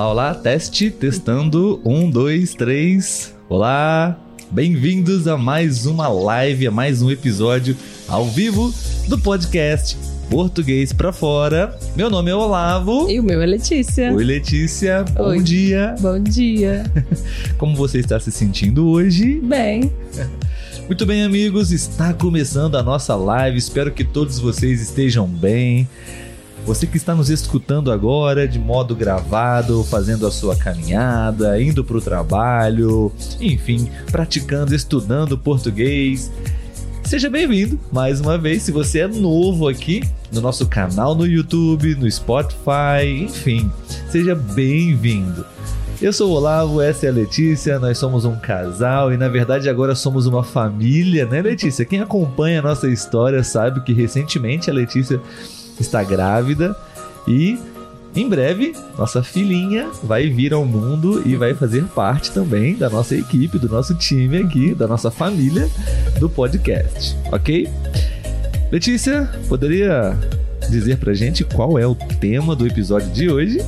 Olá, olá, teste, testando. Um, dois, três. Olá, bem-vindos a mais uma live, a mais um episódio ao vivo do podcast Português pra Fora. Meu nome é Olavo. E o meu é Letícia. Oi, Letícia. Oi. Bom dia. Bom dia. Como você está se sentindo hoje? Bem, Muito bem, amigos, está começando a nossa live. Espero que todos vocês estejam bem. Você que está nos escutando agora de modo gravado, fazendo a sua caminhada, indo para o trabalho, enfim, praticando, estudando português. Seja bem-vindo mais uma vez. Se você é novo aqui no nosso canal no YouTube, no Spotify, enfim, seja bem-vindo. Eu sou o Olavo, essa é a Letícia, nós somos um casal e na verdade agora somos uma família, né, Letícia? Quem acompanha a nossa história sabe que recentemente a Letícia está grávida e em breve nossa filhinha vai vir ao mundo e vai fazer parte também da nossa equipe, do nosso time aqui, da nossa família do podcast, ok? Letícia, poderia dizer pra gente qual é o tema do episódio de hoje?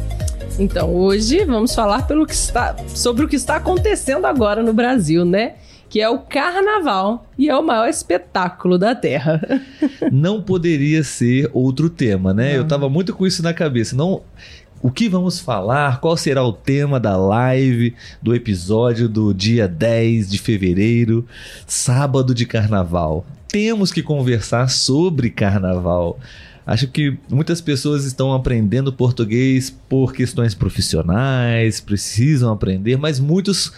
então hoje vamos falar pelo que está, sobre o que está acontecendo agora no Brasil, né? Que é o carnaval e é o maior espetáculo da Terra. não poderia ser outro tema, né? Eu Não. tava muito com isso na cabeça. Não. O que vamos falar? Qual será o tema da live do episódio do dia 10 de fevereiro, sábado de carnaval? Temos que conversar sobre carnaval. Acho que muitas pessoas estão aprendendo português por questões profissionais, precisam aprender, mas muitos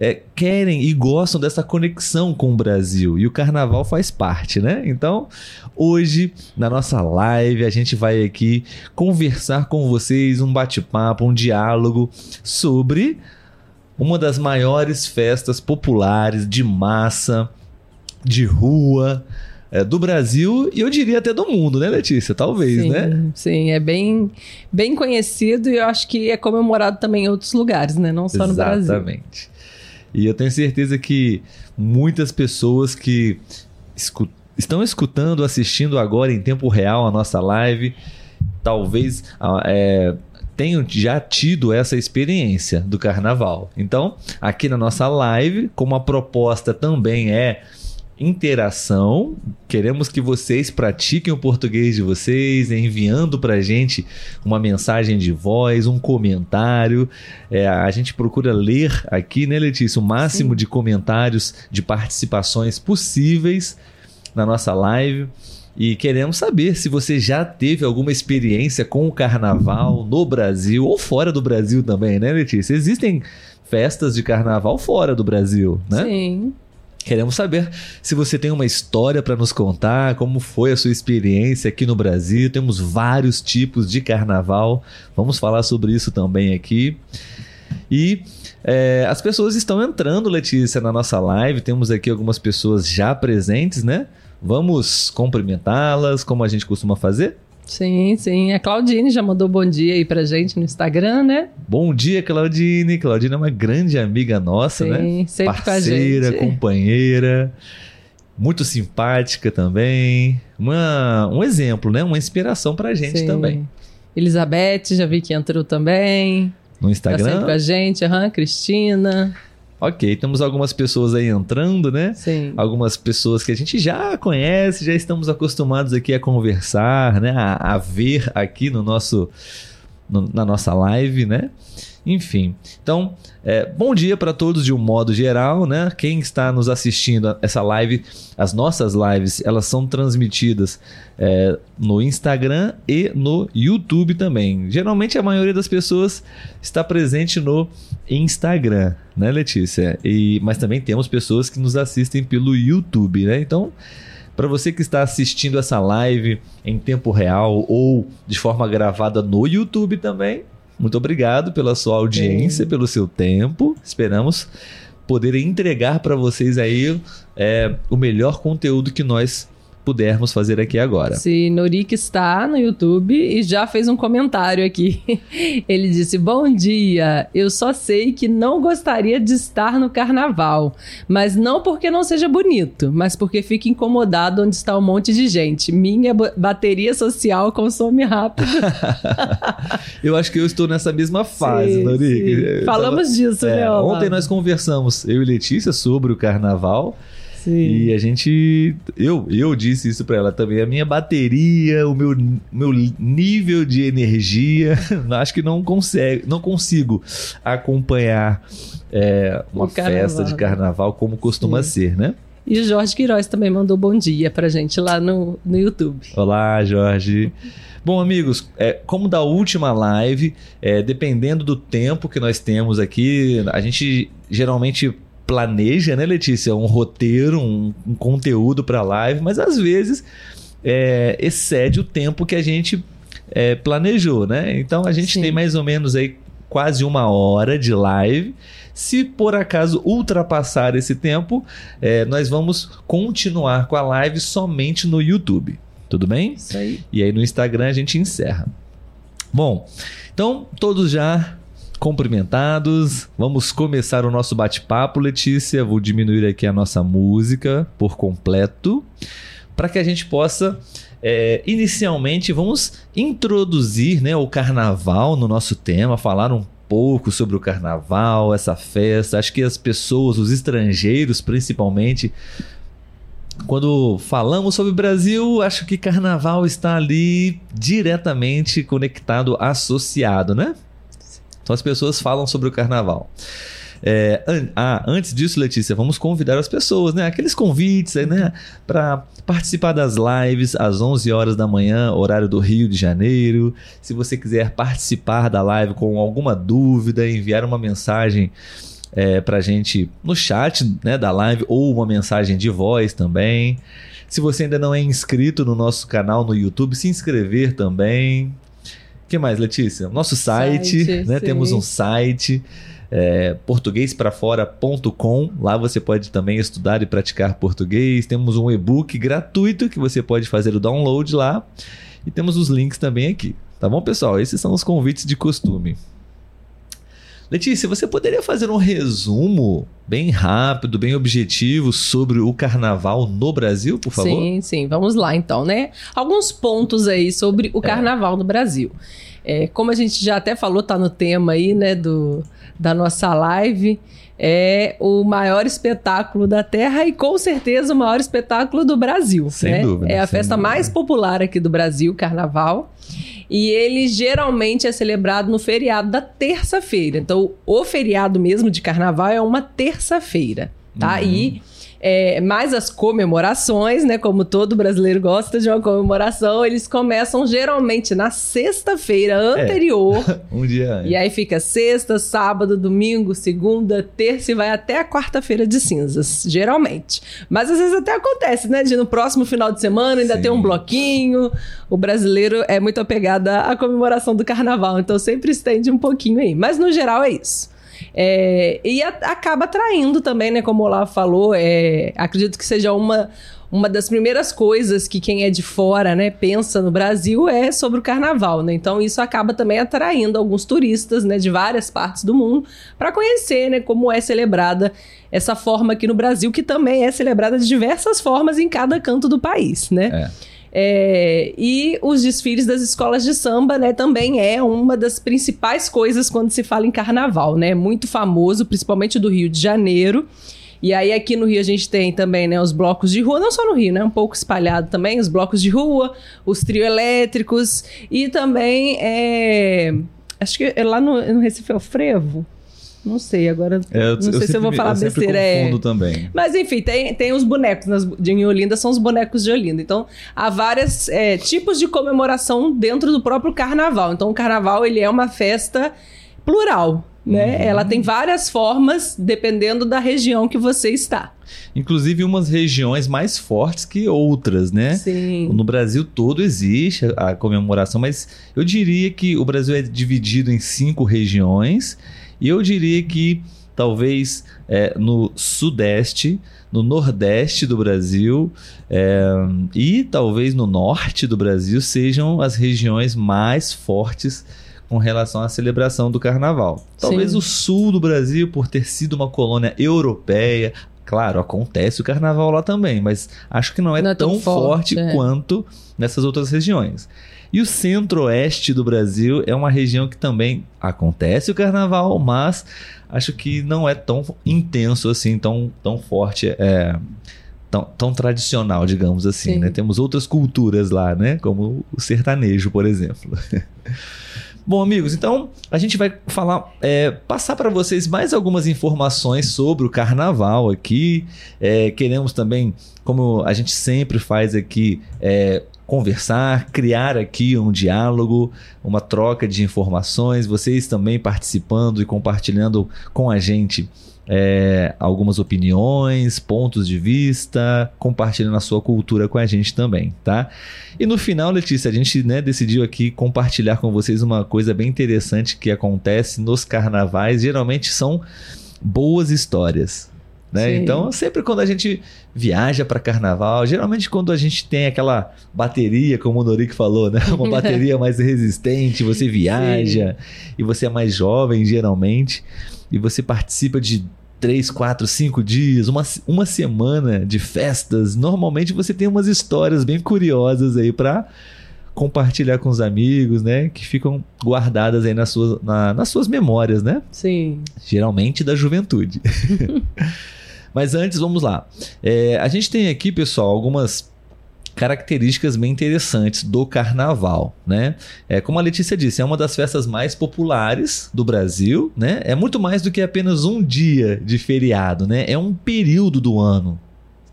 é, querem e gostam dessa conexão com o Brasil e o carnaval faz parte, né? Então, hoje na nossa live a gente vai aqui conversar com vocês, um bate-papo, um diálogo sobre uma das maiores festas populares de massa, de rua. é, do Brasil e eu diria até do mundo, né, Letícia? Talvez, sim, né? sim, é bem, bem conhecido e eu acho que é comemorado também em outros lugares, né? Não só no Brasil. Exatamente. E eu tenho certeza que muitas pessoas que estão escutando, assistindo agora em tempo real a nossa live, talvez é, tenham já tido essa experiência do carnaval. Então, aqui na nossa live, como a proposta também é interação. Queremos que vocês pratiquem o português de vocês, enviando pra gente uma mensagem de voz, um comentário. É, a gente procura ler aqui, né, Letícia, o máximo Sim. de comentários, de participações possíveis na nossa live. E queremos saber se você já teve alguma experiência com o carnaval no Brasil ou fora do Brasil também, né, Letícia? Existem festas de carnaval fora do Brasil, né? Sim. Queremos saber se você tem uma história para nos contar, como foi a sua experiência aqui no Brasil. Temos vários tipos de carnaval, vamos falar sobre isso também aqui. E é, as pessoas estão entrando, Letícia, na nossa live. Temos aqui algumas pessoas já presentes, né? Vamos cumprimentá-las, como a gente costuma fazer? Sim, sim. A Claudine já mandou bom dia aí pra gente no Instagram, né? Bom dia, Claudine. Claudine é uma grande amiga nossa, né? Sim, sempre com a parceira, companheira, muito simpática também, uma, um exemplo, né? Uma inspiração pra gente Sim. também. Elizabeth, já vi que entrou também. No Tá sempre com Instagram, a gente. Aham, Cristina. Ok, temos algumas pessoas aí entrando, né? Sim. Algumas pessoas que a gente já conhece, já estamos acostumados aqui a conversar, né? A, a ver aqui no nosso, no- na nossa live, né? Enfim, então, é, bom dia para todos de um modo geral, né? Quem está nos assistindo a essa live, as nossas lives, elas são transmitidas é, no Instagram e no YouTube também. Geralmente a maioria das pessoas está presente no Instagram, né, Letícia? E, mas também temos pessoas que nos assistem pelo YouTube, né? Então, para você que está assistindo essa live em tempo real ou de forma gravada no YouTube também, muito obrigado pela sua audiência, pelo seu tempo. Esperamos poder entregar para vocês aí é, o melhor conteúdo que nós pudermos fazer aqui agora. Sim, Norik está no YouTube e já fez um comentário aqui. Ele disse: Bom dia, eu só sei que não gostaria de estar no carnaval, mas não porque não seja bonito, mas porque fica incomodado onde está um monte de gente. Minha bateria social consome rápido. eu acho que eu estou nessa mesma fase, sim, Norik. Sim. Falamos tava... disso, é, né? Ontem nós conversamos, eu e Letícia, sobre o carnaval. Sim. E a gente. Eu, eu disse isso para ela também. A minha bateria, o meu, meu nível de energia, acho que não consegue, não consigo acompanhar é, uma festa de carnaval como costuma Sim. ser, né? E o Jorge Queiroz também mandou bom dia pra gente lá no, no YouTube. Olá, Jorge. Bom, amigos, é, como da última live, é, dependendo do tempo que nós temos aqui, a gente geralmente planeja, né, Letícia, um roteiro, um, um conteúdo para live, mas às vezes é, excede o tempo que a gente é, planejou, né? Então a gente Sim. tem mais ou menos aí quase uma hora de live. Se por acaso ultrapassar esse tempo, é, nós vamos continuar com a live somente no YouTube. Tudo bem? Isso aí. E aí no Instagram a gente encerra. Bom, então todos já cumprimentados. Vamos começar o nosso bate-papo, Letícia. Vou diminuir aqui a nossa música por completo para que a gente possa. É, inicialmente, vamos introduzir né, o carnaval no nosso tema, falar um pouco sobre o carnaval, essa festa. Acho que as pessoas, os estrangeiros principalmente, quando falamos sobre Brasil, acho que carnaval está ali diretamente conectado, associado, né? Então as pessoas falam sobre o carnaval. É, an ah, antes disso, Letícia, vamos convidar as pessoas, né? Aqueles convites aí, né? Para participar das lives às 11 horas da manhã, horário do Rio de Janeiro. Se você quiser participar da live com alguma dúvida, enviar uma mensagem é, para gente no chat né, da live ou uma mensagem de voz também. Se você ainda não é inscrito no nosso canal no YouTube, se inscrever também que mais, Letícia? Nosso site, site né? Sim. Temos um site. É, portuguesparafora.com. Lá você pode também estudar e praticar português. Temos um e-book gratuito que você pode fazer o download lá. E temos os links também aqui. Tá bom, pessoal? Esses são os convites de costume. Letícia, você poderia fazer um resumo bem rápido, bem objetivo sobre o carnaval no Brasil, por favor? Sim, sim. Vamos lá então, né? Alguns pontos aí sobre o é. carnaval é. no Brasil. É, como a gente já até falou, tá no tema aí, né, do, da nossa live é o maior espetáculo da Terra e com certeza o maior espetáculo do Brasil. Sem né? dúvida. É a festa dúvida. mais popular aqui do Brasil, Carnaval. E ele geralmente é celebrado no feriado da terça-feira. Então, o feriado mesmo de carnaval é uma terça-feira, tá? Uhum. E é, mais as comemorações, né? Como todo brasileiro gosta de uma comemoração, eles começam geralmente na sexta-feira anterior. É, um dia antes. E aí fica sexta, sábado, domingo, segunda, terça e vai até a quarta-feira de cinzas, geralmente. Mas às vezes até acontece, né? De no próximo final de semana ainda Sim. ter um bloquinho. O brasileiro é muito apegado à comemoração do carnaval, então sempre estende um pouquinho aí. Mas no geral é isso. É, e a, acaba atraindo também, né? Como o Olavo falou, é, acredito que seja uma, uma das primeiras coisas que quem é de fora, né, pensa no Brasil é sobre o carnaval, né? Então isso acaba também atraindo alguns turistas, né, de várias partes do mundo para conhecer, né, como é celebrada essa forma aqui no Brasil, que também é celebrada de diversas formas em cada canto do país, né? É. É, e os desfiles das escolas de samba, né, também é uma das principais coisas quando se fala em carnaval, né? Muito famoso, principalmente do Rio de Janeiro. E aí aqui no Rio a gente tem também, né, os blocos de rua, não só no Rio, né, um pouco espalhado também, os blocos de rua, os trio elétricos e também é, acho que é lá no, no Recife é o frevo. Não sei, agora. É, eu, não sei se eu vou falar eu besteira. É... também. Mas enfim, tem, tem os bonecos nas, de Olinda, são os bonecos de Olinda. Então, há vários é, tipos de comemoração dentro do próprio carnaval. Então, o carnaval ele é uma festa plural. Né? Uhum. Ela tem várias formas dependendo da região que você está. Inclusive umas regiões mais fortes que outras, né? Sim. No Brasil todo existe a comemoração, mas eu diria que o Brasil é dividido em cinco regiões e eu diria que talvez é, no sudeste, no nordeste do Brasil é, e talvez no norte do Brasil sejam as regiões mais fortes com relação à celebração do carnaval. Talvez Sim. o sul do Brasil, por ter sido uma colônia europeia, claro, acontece o carnaval lá também, mas acho que não é, Não é tão tão, forte, forte, é. quanto nessas outras regiões. E o centro-oeste do Brasil é uma região que também acontece o carnaval, mas acho que não é tão intenso assim, tão, tão forte, é, tão, tão tradicional, digamos assim. Sim. Né? Temos outras culturas lá, né? Como o sertanejo, por exemplo. Bom, amigos, então a gente vai falar, é, passar para vocês mais algumas informações sobre o carnaval aqui. É, queremos também, como a gente sempre faz aqui, é, conversar, criar aqui um diálogo, uma troca de informações. Vocês também participando e compartilhando com a gente é, algumas opiniões, pontos de vista, compartilhando a sua cultura com a gente também, tá? E no final, Letícia, a gente né, decidiu aqui compartilhar com vocês uma coisa bem interessante que acontece nos carnavais. Geralmente são boas histórias. Né? Sim. Então, sempre quando a gente viaja para carnaval, geralmente quando a gente tem aquela bateria, como o Norik falou, né? uma bateria mais resistente, você viaja e você é mais jovem, geralmente, e você participa de três, quatro, cinco dias, uma, uma semana de festas, normalmente você tem umas histórias bem curiosas aí para compartilhar com os amigos, né? Que ficam guardadas aí nas suas, na- nas suas memórias, né? Sim. geralmente da juventude. Mas antes, vamos lá. É, a gente tem aqui, pessoal, algumas características bem interessantes do carnaval, né? É, como a Letícia disse, é uma das festas mais populares do Brasil, né? É muito mais do que apenas um dia de feriado, né? É um período do ano,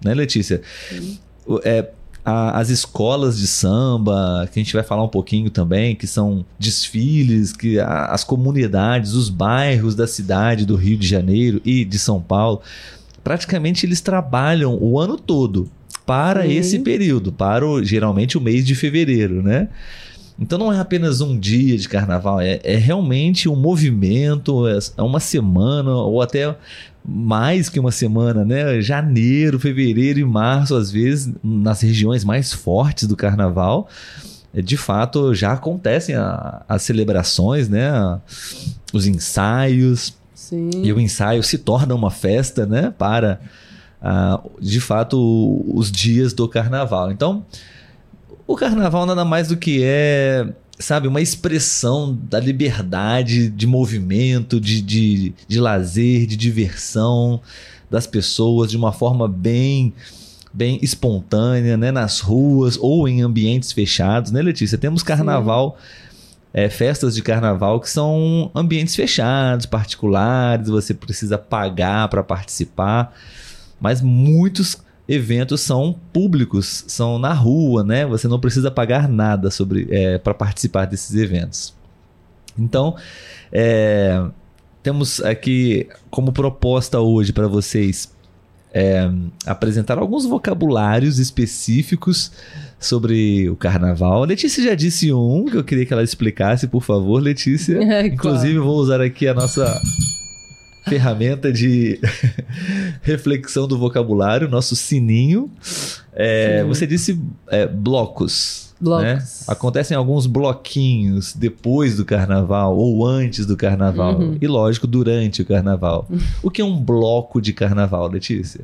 né, Letícia? É, a- as escolas de samba, que a gente vai falar um pouquinho também, que são desfiles, que a- as comunidades, os bairros da cidade do Rio de Janeiro e de São Paulo, praticamente eles trabalham o ano todo para Sim. esse período, para o, geralmente o mês de fevereiro, né? Então não é apenas um dia de carnaval, é, é realmente um movimento, é, é uma semana ou até mais que uma semana, né? Janeiro, fevereiro e março, às vezes, nas regiões mais fortes do carnaval, é, de fato já acontecem a- as celebrações, né? Os ensaios, Sim. e o ensaio se torna uma festa, né? Para, ah, de fato, os dias do carnaval. Então, o carnaval nada mais do que é, sabe, uma expressão da liberdade de movimento, de, de, de lazer, de diversão das pessoas de uma forma bem bem espontânea, né, nas ruas ou em ambientes fechados, né, Letícia? Temos carnaval, é, festas de carnaval que são ambientes fechados, particulares, você precisa pagar para participar, mas muitos eventos são públicos, são na rua, né? Você não precisa pagar nada sobre para participar desses eventos. Então, é, temos aqui como proposta hoje para vocês é, apresentar alguns vocabulários específicos sobre o carnaval. A Letícia já disse um que eu queria que ela explicasse, por favor, Letícia. É, Inclusive, eu vou usar aqui a nossa ferramenta de reflexão do vocabulário, nosso sininho. É, você disse é, blocos. Blocos. né? Acontecem alguns bloquinhos depois do carnaval ou antes do carnaval. Uhum. E lógico, durante o carnaval. O que é um bloco de carnaval, Letícia?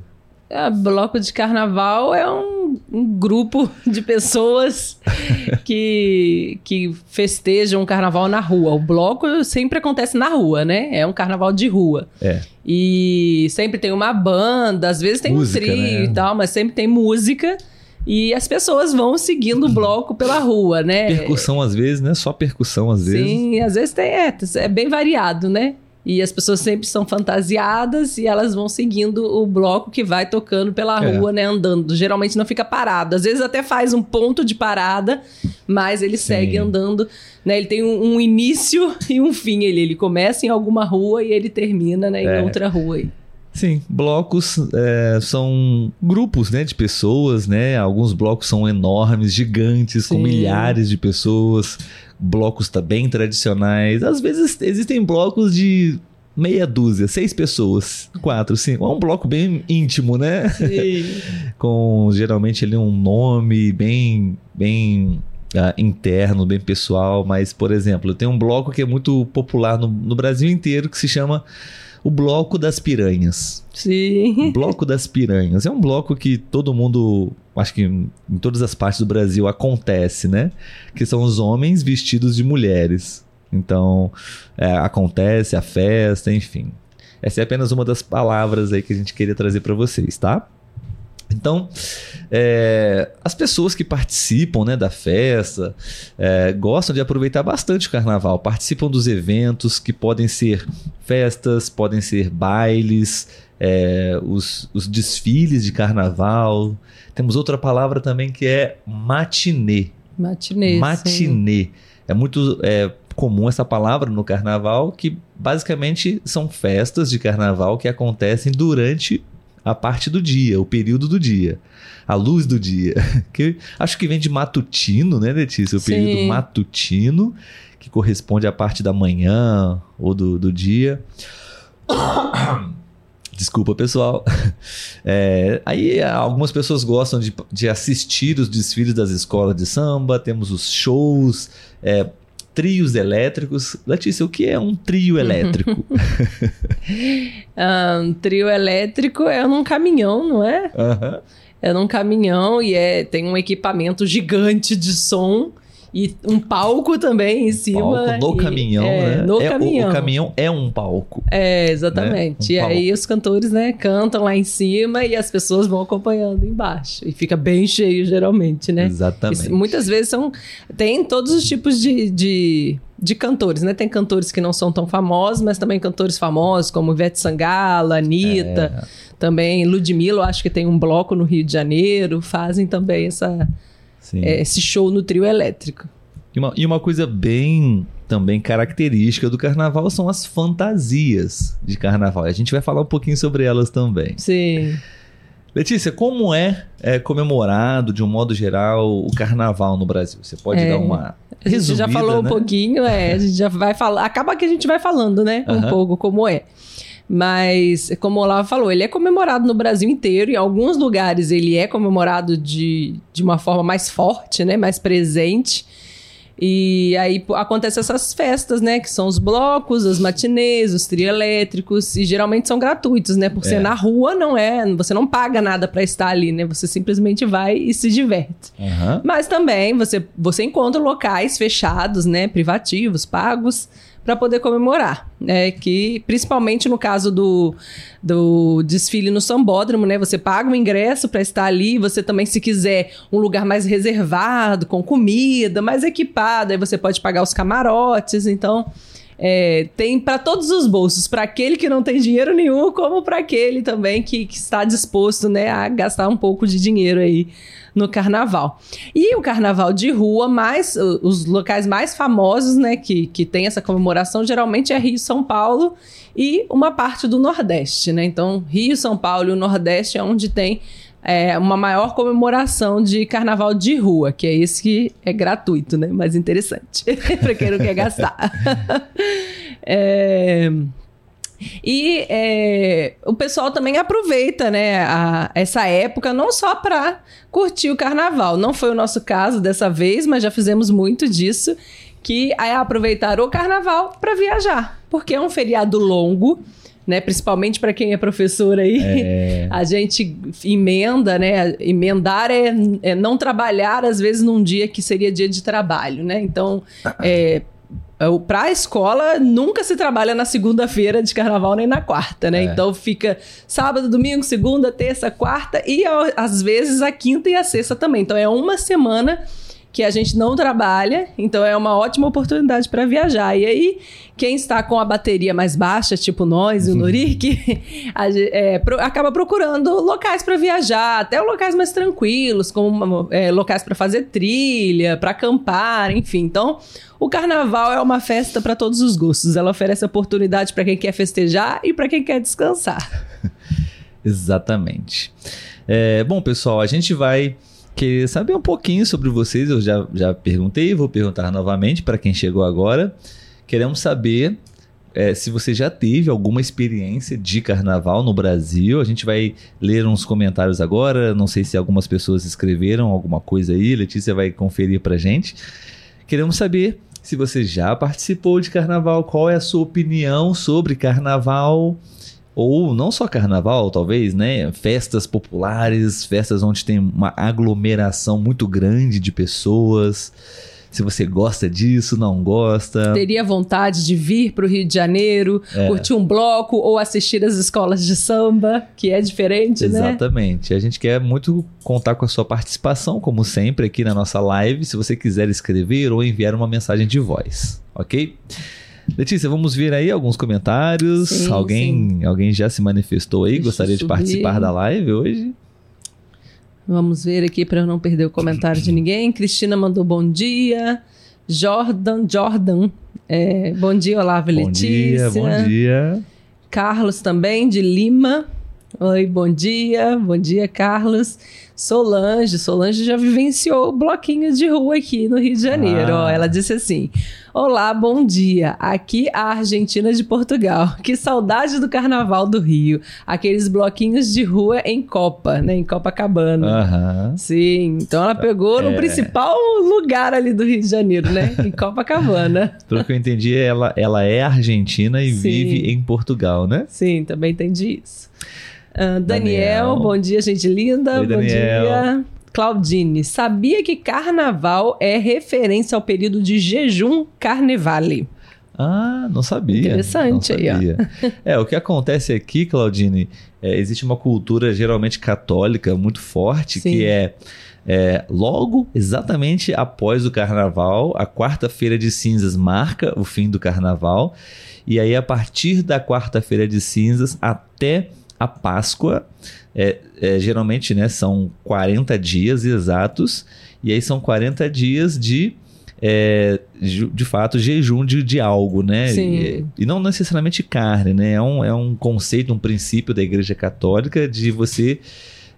É, bloco de carnaval é um, um grupo de pessoas que, que festejam o carnaval na rua. O bloco sempre acontece na rua, né? É um carnaval de rua. É. E sempre tem uma banda, às vezes tem Música, um trio né? e tal, mas sempre tem música. E as pessoas vão seguindo o bloco pela rua, né? Percussão às vezes, né? Só percussão às vezes. Sim, às vezes tem, é, é bem variado, né? E as pessoas sempre são fantasiadas e elas vão seguindo o bloco que vai tocando pela É. rua, né? Andando. Geralmente não fica parado. Às vezes até faz um ponto de parada, mas ele Sim. segue andando. Né? Ele tem um, um início e um fim. Ele, ele começa em alguma rua e ele termina né, em É. outra rua. aí. Sim, blocos é, são grupos né, de pessoas, né? Alguns blocos são enormes, gigantes, com Sim. milhares de pessoas. Blocos também tradicionais. Às vezes existem blocos de meia dúzia, seis pessoas, quatro, cinco. É um bloco bem íntimo, né? Sim. Com geralmente ali um nome bem, bem uh, interno, bem pessoal. Mas, por exemplo, tem um bloco que é muito popular no, no Brasil inteiro que se chama o Bloco das Piranhas. Sim. Bloco das Piranhas. É um bloco que todo mundo, acho que em todas as partes do Brasil acontece, né? Que são os homens vestidos de mulheres. Então, é, acontece a festa, enfim. Essa é apenas uma das palavras aí que a gente queria trazer para vocês, tá? Então, é, as pessoas que participam né, da festa é, gostam de aproveitar bastante o carnaval, participam dos eventos que podem ser festas, podem ser bailes, é, os, os, desfiles de carnaval. Temos outra palavra também que é matinê. Matinê. Matinê. Sim. É muito é, comum essa palavra no carnaval, que basicamente são festas de carnaval que acontecem durante a parte do dia, o período do dia, a luz do dia. Que acho que vem de matutino, né, Letícia? O Sim. período matutino, que corresponde à parte da manhã ou do, do dia. Desculpa, pessoal. É, aí algumas pessoas gostam de, de, assistir os desfiles das escolas de samba, temos os shows, é, trios elétricos. Letícia, o que é um trio elétrico? um trio elétrico é num caminhão, não é? Uhum. É num caminhão e é, tem um equipamento gigante de som e um palco também em cima. Palco no e, caminhão, é, né? No é, caminhão. O, o, caminhão é um palco. É, exatamente. Né? Um e aí os cantores, né, cantam lá em cima e as pessoas vão acompanhando embaixo. E fica bem cheio, geralmente, né? Exatamente. E, muitas vezes são. Tem todos os tipos de, de de cantores, né? Tem cantores que não são tão famosos, mas também cantores famosos, como Ivete Sangala, Anitta, é. também Ludmilla, acho que tem um bloco no Rio de Janeiro, fazem também essa, é, esse show no trio elétrico. E uma, e uma coisa bem também característica do carnaval são as fantasias de carnaval. A gente vai falar um pouquinho sobre elas também. Sim. Letícia, como é, é, comemorado, de um modo geral, o carnaval no Brasil? Você pode é, dar uma resumida, A gente já falou né? um pouquinho, é, a gente já vai falar. Acaba que a gente vai falando, né? Um pouco como é. Mas, como o Olavo falou, ele é comemorado no Brasil inteiro. Em alguns lugares ele é comemorado de, de uma forma mais forte, né? Mais presente. E aí acontecem essas festas, né? Que são os blocos, as matinês, os trielétricos. E geralmente são gratuitos, né? Por ser é. na rua, não é. Você não paga nada para estar ali, né? Você simplesmente vai e se diverte. Uhum. Mas também você, você encontra locais fechados, né? Privativos, pagos para poder comemorar, né? Que principalmente no caso do, do desfile no Sambódromo, né? Você paga um ingresso para estar ali, você também se quiser um lugar mais reservado, com comida, mais equipado, aí você pode pagar os camarotes, então é, tem para todos os bolsos, para aquele que não tem dinheiro nenhum, como para aquele também que, que está disposto, né, a gastar um pouco de dinheiro aí no carnaval. E o carnaval de rua, mais os locais mais famosos, né, que, que tem essa comemoração, geralmente é Rio, São Paulo e uma parte do Nordeste, né? Então, Rio, São Paulo e o Nordeste é onde tem é, uma maior comemoração de carnaval de rua, que é esse que é gratuito, né? Mais interessante, para quem não quer gastar. é... E é, o pessoal também aproveita, né, a, essa época não só para curtir o carnaval. Não foi o nosso caso dessa vez, mas já fizemos muito disso, que é aproveitar o carnaval para viajar, porque é um feriado longo. Né, principalmente para quem é professor aí, é... a gente emenda, né? Emendar é, é, não trabalhar às vezes num dia que seria dia de trabalho, né? Então, é, Para a escola, nunca se trabalha na segunda-feira de carnaval nem na quarta, né? É. Então fica sábado, domingo, segunda, terça, quarta e às vezes a quinta e a sexta também. Então é uma semana que a gente não trabalha, então é uma ótima oportunidade para viajar. E aí, quem está com a bateria mais baixa, tipo nós e o Norik, é, pro, acaba procurando locais para viajar, até locais mais tranquilos, como é, locais para fazer trilha, para acampar, enfim. Então, o carnaval é uma festa para todos os gostos. Ela oferece oportunidade para quem quer festejar e para quem quer descansar. Exatamente. É, bom, pessoal, a gente vai querer saber um pouquinho sobre vocês. Eu já, já perguntei, vou perguntar novamente para quem chegou agora. Queremos saber é, se você já teve alguma experiência de carnaval no Brasil. A gente vai ler uns comentários agora. Não sei se algumas pessoas escreveram alguma coisa aí. Letícia vai conferir pra gente. Queremos saber se você já participou de carnaval, qual é a sua opinião sobre carnaval ou não só carnaval, talvez, né? Festas populares, festas onde tem uma aglomeração muito grande de pessoas. Se você gosta disso, não gosta. Teria vontade de vir para o Rio de Janeiro, é. curtir um bloco ou assistir as escolas de samba, que é diferente, Exatamente. né? Exatamente. A gente quer muito contar com a sua participação, como sempre, aqui na nossa live. Se você quiser escrever ou enviar uma mensagem de voz, ok? Letícia, vamos ver aí alguns comentários. Sim, alguém, sim. alguém já se manifestou aí? Deixa Gostaria de participar da live hoje? Vamos ver aqui para eu não perder o comentário de ninguém. Cristina mandou bom dia. Jordan, Jordan, é, bom dia, Olavo bom Letícia. Bom dia, bom dia. Carlos também, de Lima. Oi, bom dia, bom dia, Carlos. Solange, Solange já vivenciou o bloquinho de rua aqui no Rio de Janeiro. Ah. Ó, ela disse assim: Olá, bom dia. Aqui a Argentina de Portugal. Que saudade do Carnaval do Rio. Aqueles bloquinhos de rua em Copa, né? Em Copacabana. Uhum. Sim. Então ela pegou é... no principal lugar ali do Rio de Janeiro, né? Em Copacabana. Pelo que eu entendi, ela, ela é argentina e Sim. vive em Portugal, né? Sim, também entendi isso. Uh, Daniel, Daniel, bom dia, gente linda. Oi, bom Daniel. dia. Claudine, sabia que carnaval é referência ao período de jejum carnevale? Ah, não sabia. Interessante não sabia. aí, ó. é, o que acontece aqui, Claudine, é, existe uma cultura geralmente católica muito forte Sim. que é, é, logo, exatamente após o carnaval, a quarta-feira de cinzas marca o fim do carnaval. E aí, a partir da quarta-feira de cinzas até a Páscoa, é, é, geralmente né, são 40 dias exatos, e aí são 40 dias de, é, de, fato, jejum de, de algo, né? E, e, não necessariamente carne, né? É um, é um conceito, um princípio da Igreja Católica de você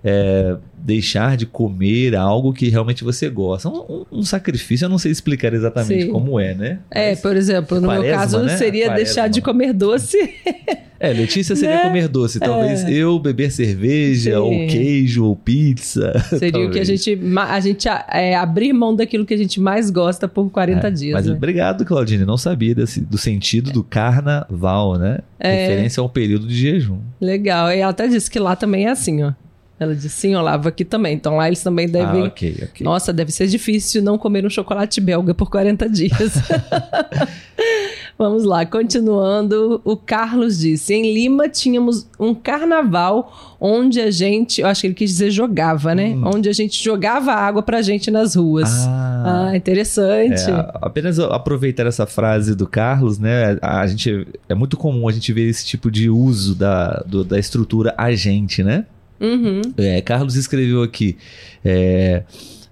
é, deixar de comer algo que realmente você gosta. Um, um, sacrifício, eu não sei explicar exatamente Sim. como é, né? É, Mas, por exemplo, no quaresma, meu caso né? seria quaresma. deixar de comer doce. É, Letícia seria né? comer doce. Talvez é. eu beber cerveja, Sim. ou queijo, ou pizza. Seria talvez. o que a gente. A gente é, abrir mão daquilo que a gente mais gosta por 40 é, dias. Mas né? obrigado, Claudine. Não sabia desse, do sentido do carnaval, né? É. Referência ao período de jejum. Legal. E ela até disse que lá também é assim, ó. Ela disse, sim, Olavo, aqui também. Então lá eles também devem. Ah, ok, ok. Nossa, deve ser difícil não comer um chocolate belga por 40 dias. Vamos lá, continuando. O Carlos disse: em Lima tínhamos um carnaval onde a gente, eu acho que ele quis dizer jogava, né? Hum. Onde a gente jogava água pra gente nas ruas. Ah, ah interessante. É, apenas aproveitar essa frase do Carlos, né? A gente é muito comum a gente ver esse tipo de uso da, do, da estrutura agente, né? Uhum. É, Carlos escreveu aqui. É,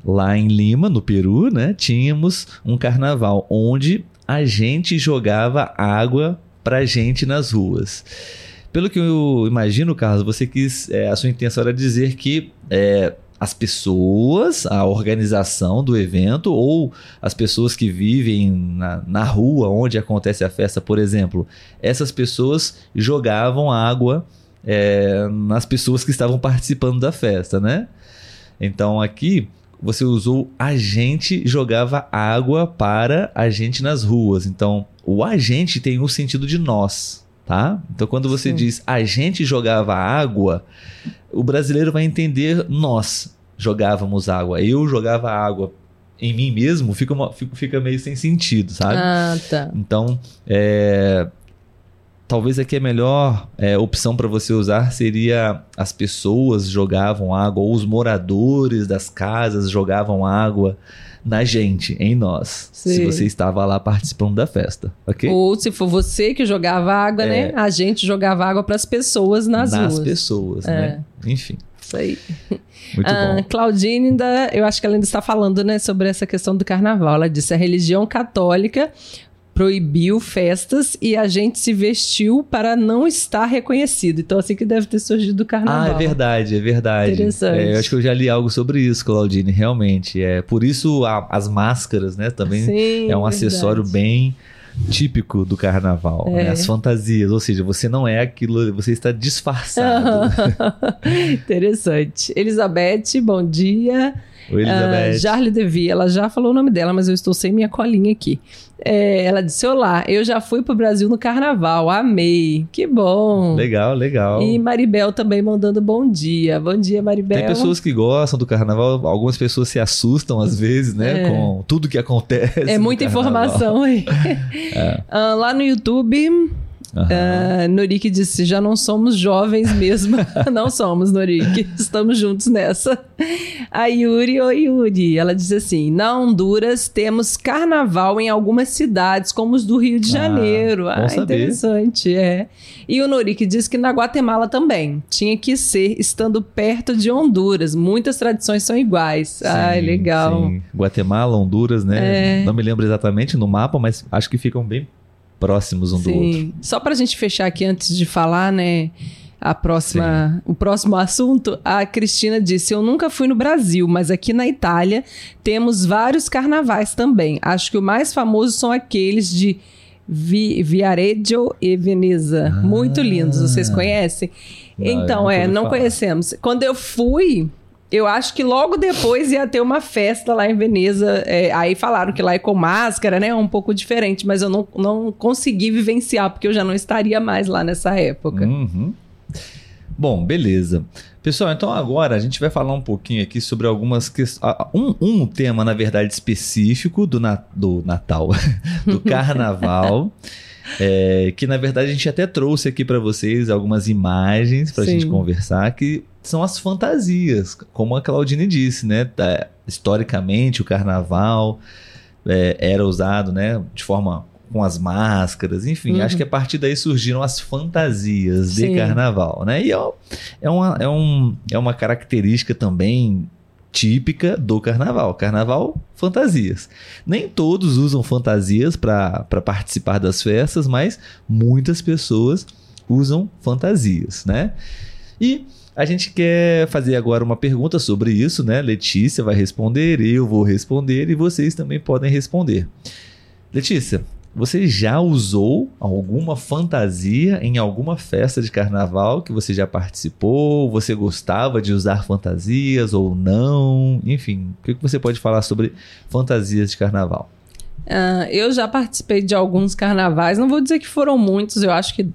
lá em Lima, no Peru, né, tínhamos um carnaval onde a gente jogava água pra gente nas ruas. Pelo que eu imagino, Carlos, você quis. É, a sua intenção era dizer que é, as pessoas, a organização do evento, ou as pessoas que vivem na, na rua onde acontece a festa, por exemplo, essas pessoas jogavam água é, nas pessoas que estavam participando da festa, né? Então aqui você usou a gente jogava água para a gente nas ruas. Então o agente tem o sentido de nós, tá? Então quando você Sim. diz a gente jogava água, o brasileiro vai entender nós jogávamos água. Eu jogava água em mim mesmo, fica, uma, fica meio sem sentido, sabe? Ah, tá. Então, é, talvez aqui a melhor é, opção para você usar seria as pessoas jogavam água, ou os moradores das casas jogavam água na gente, em nós, Sim. se você estava lá participando da festa, ok? Ou se for você que jogava água, né? é, né? A gente jogava água para as pessoas nas, nas ruas. Nas pessoas, é. né? Enfim. Isso aí. Muito ah, bom. Claudine ainda, eu acho que ela ainda está falando, né, sobre essa questão do carnaval. Ela disse a religião católica proibiu festas e a gente se vestiu para não estar reconhecido. Então, assim que deve ter surgido o carnaval. Ah, é verdade, é verdade. Interessante. É, eu acho que eu já li algo sobre isso, Claudine, realmente. É, por isso a, as máscaras, né, também Sim, é um verdade. acessório bem típico do carnaval, né? as fantasias, ou seja, você não é aquilo, você está disfarçado. Interessante. Elizabeth, bom dia. Uh, Jarle Devi, ela já falou o nome dela, mas eu estou sem minha colinha aqui. É, ela disse: Olá, eu já fui pro Brasil no carnaval, amei. Que bom. Legal, legal. E Maribel também mandando bom dia. Bom dia, Maribel. Tem pessoas que gostam do carnaval, algumas pessoas se assustam às vezes, né, é. com tudo que acontece. É muita informação aí. é. uh, lá no YouTube. Uhum. Uh, Norik disse: já não somos jovens mesmo. não somos, Norik. Estamos juntos nessa. A Yuri, oi Yuri. Ela diz assim: na Honduras temos carnaval em algumas cidades, como os do Rio de ah, Janeiro. Ah, ah interessante, é. E o Norik diz que na Guatemala também. Tinha que ser estando perto de Honduras. Muitas tradições são iguais. Sim, Ai, legal. Sim. Guatemala, Honduras, né? É. Não me lembro exatamente no mapa, mas acho que ficam bem próximos um Sim. do outro. Só para a gente fechar aqui antes de falar, né? A próxima, o próximo assunto, a Cristina disse: Eu nunca fui no Brasil, mas aqui na Itália temos vários carnavais também. Acho que o mais famoso são aqueles de Vi, Viareggio e Veneza. Ah, Muito lindos, vocês conhecem? Não, então, é, não falar. conhecemos. Quando eu fui, eu acho que logo depois ia ter uma festa lá em Veneza. É, aí falaram que lá é com máscara, né? É um pouco diferente, mas eu não, não consegui vivenciar, porque eu já não estaria mais lá nessa época. Uhum. Bom, beleza. Pessoal, então agora a gente vai falar um pouquinho aqui sobre algumas questões. Um, um tema, na verdade, específico do, na, do Natal, do Carnaval. é, que na verdade a gente até trouxe aqui para vocês algumas imagens para a gente conversar que são as fantasias, como a Claudine disse, né? Historicamente, o carnaval é, era usado, né, de forma com as máscaras, enfim, uhum. acho que a partir daí surgiram as fantasias Sim. de carnaval, né? E é, é, uma, é, um, é uma característica também típica do carnaval. Carnaval, fantasias. Nem todos usam fantasias para participar das festas, mas muitas pessoas usam fantasias, né? E a gente quer fazer agora uma pergunta sobre isso, né? Letícia vai responder, eu vou responder e vocês também podem responder. Letícia, você já usou alguma fantasia em alguma festa de carnaval que você já participou? Você gostava de usar fantasias ou não? Enfim, o que você pode falar sobre fantasias de carnaval? Uh, eu já participei de alguns carnavais, não vou dizer que foram muitos, eu acho que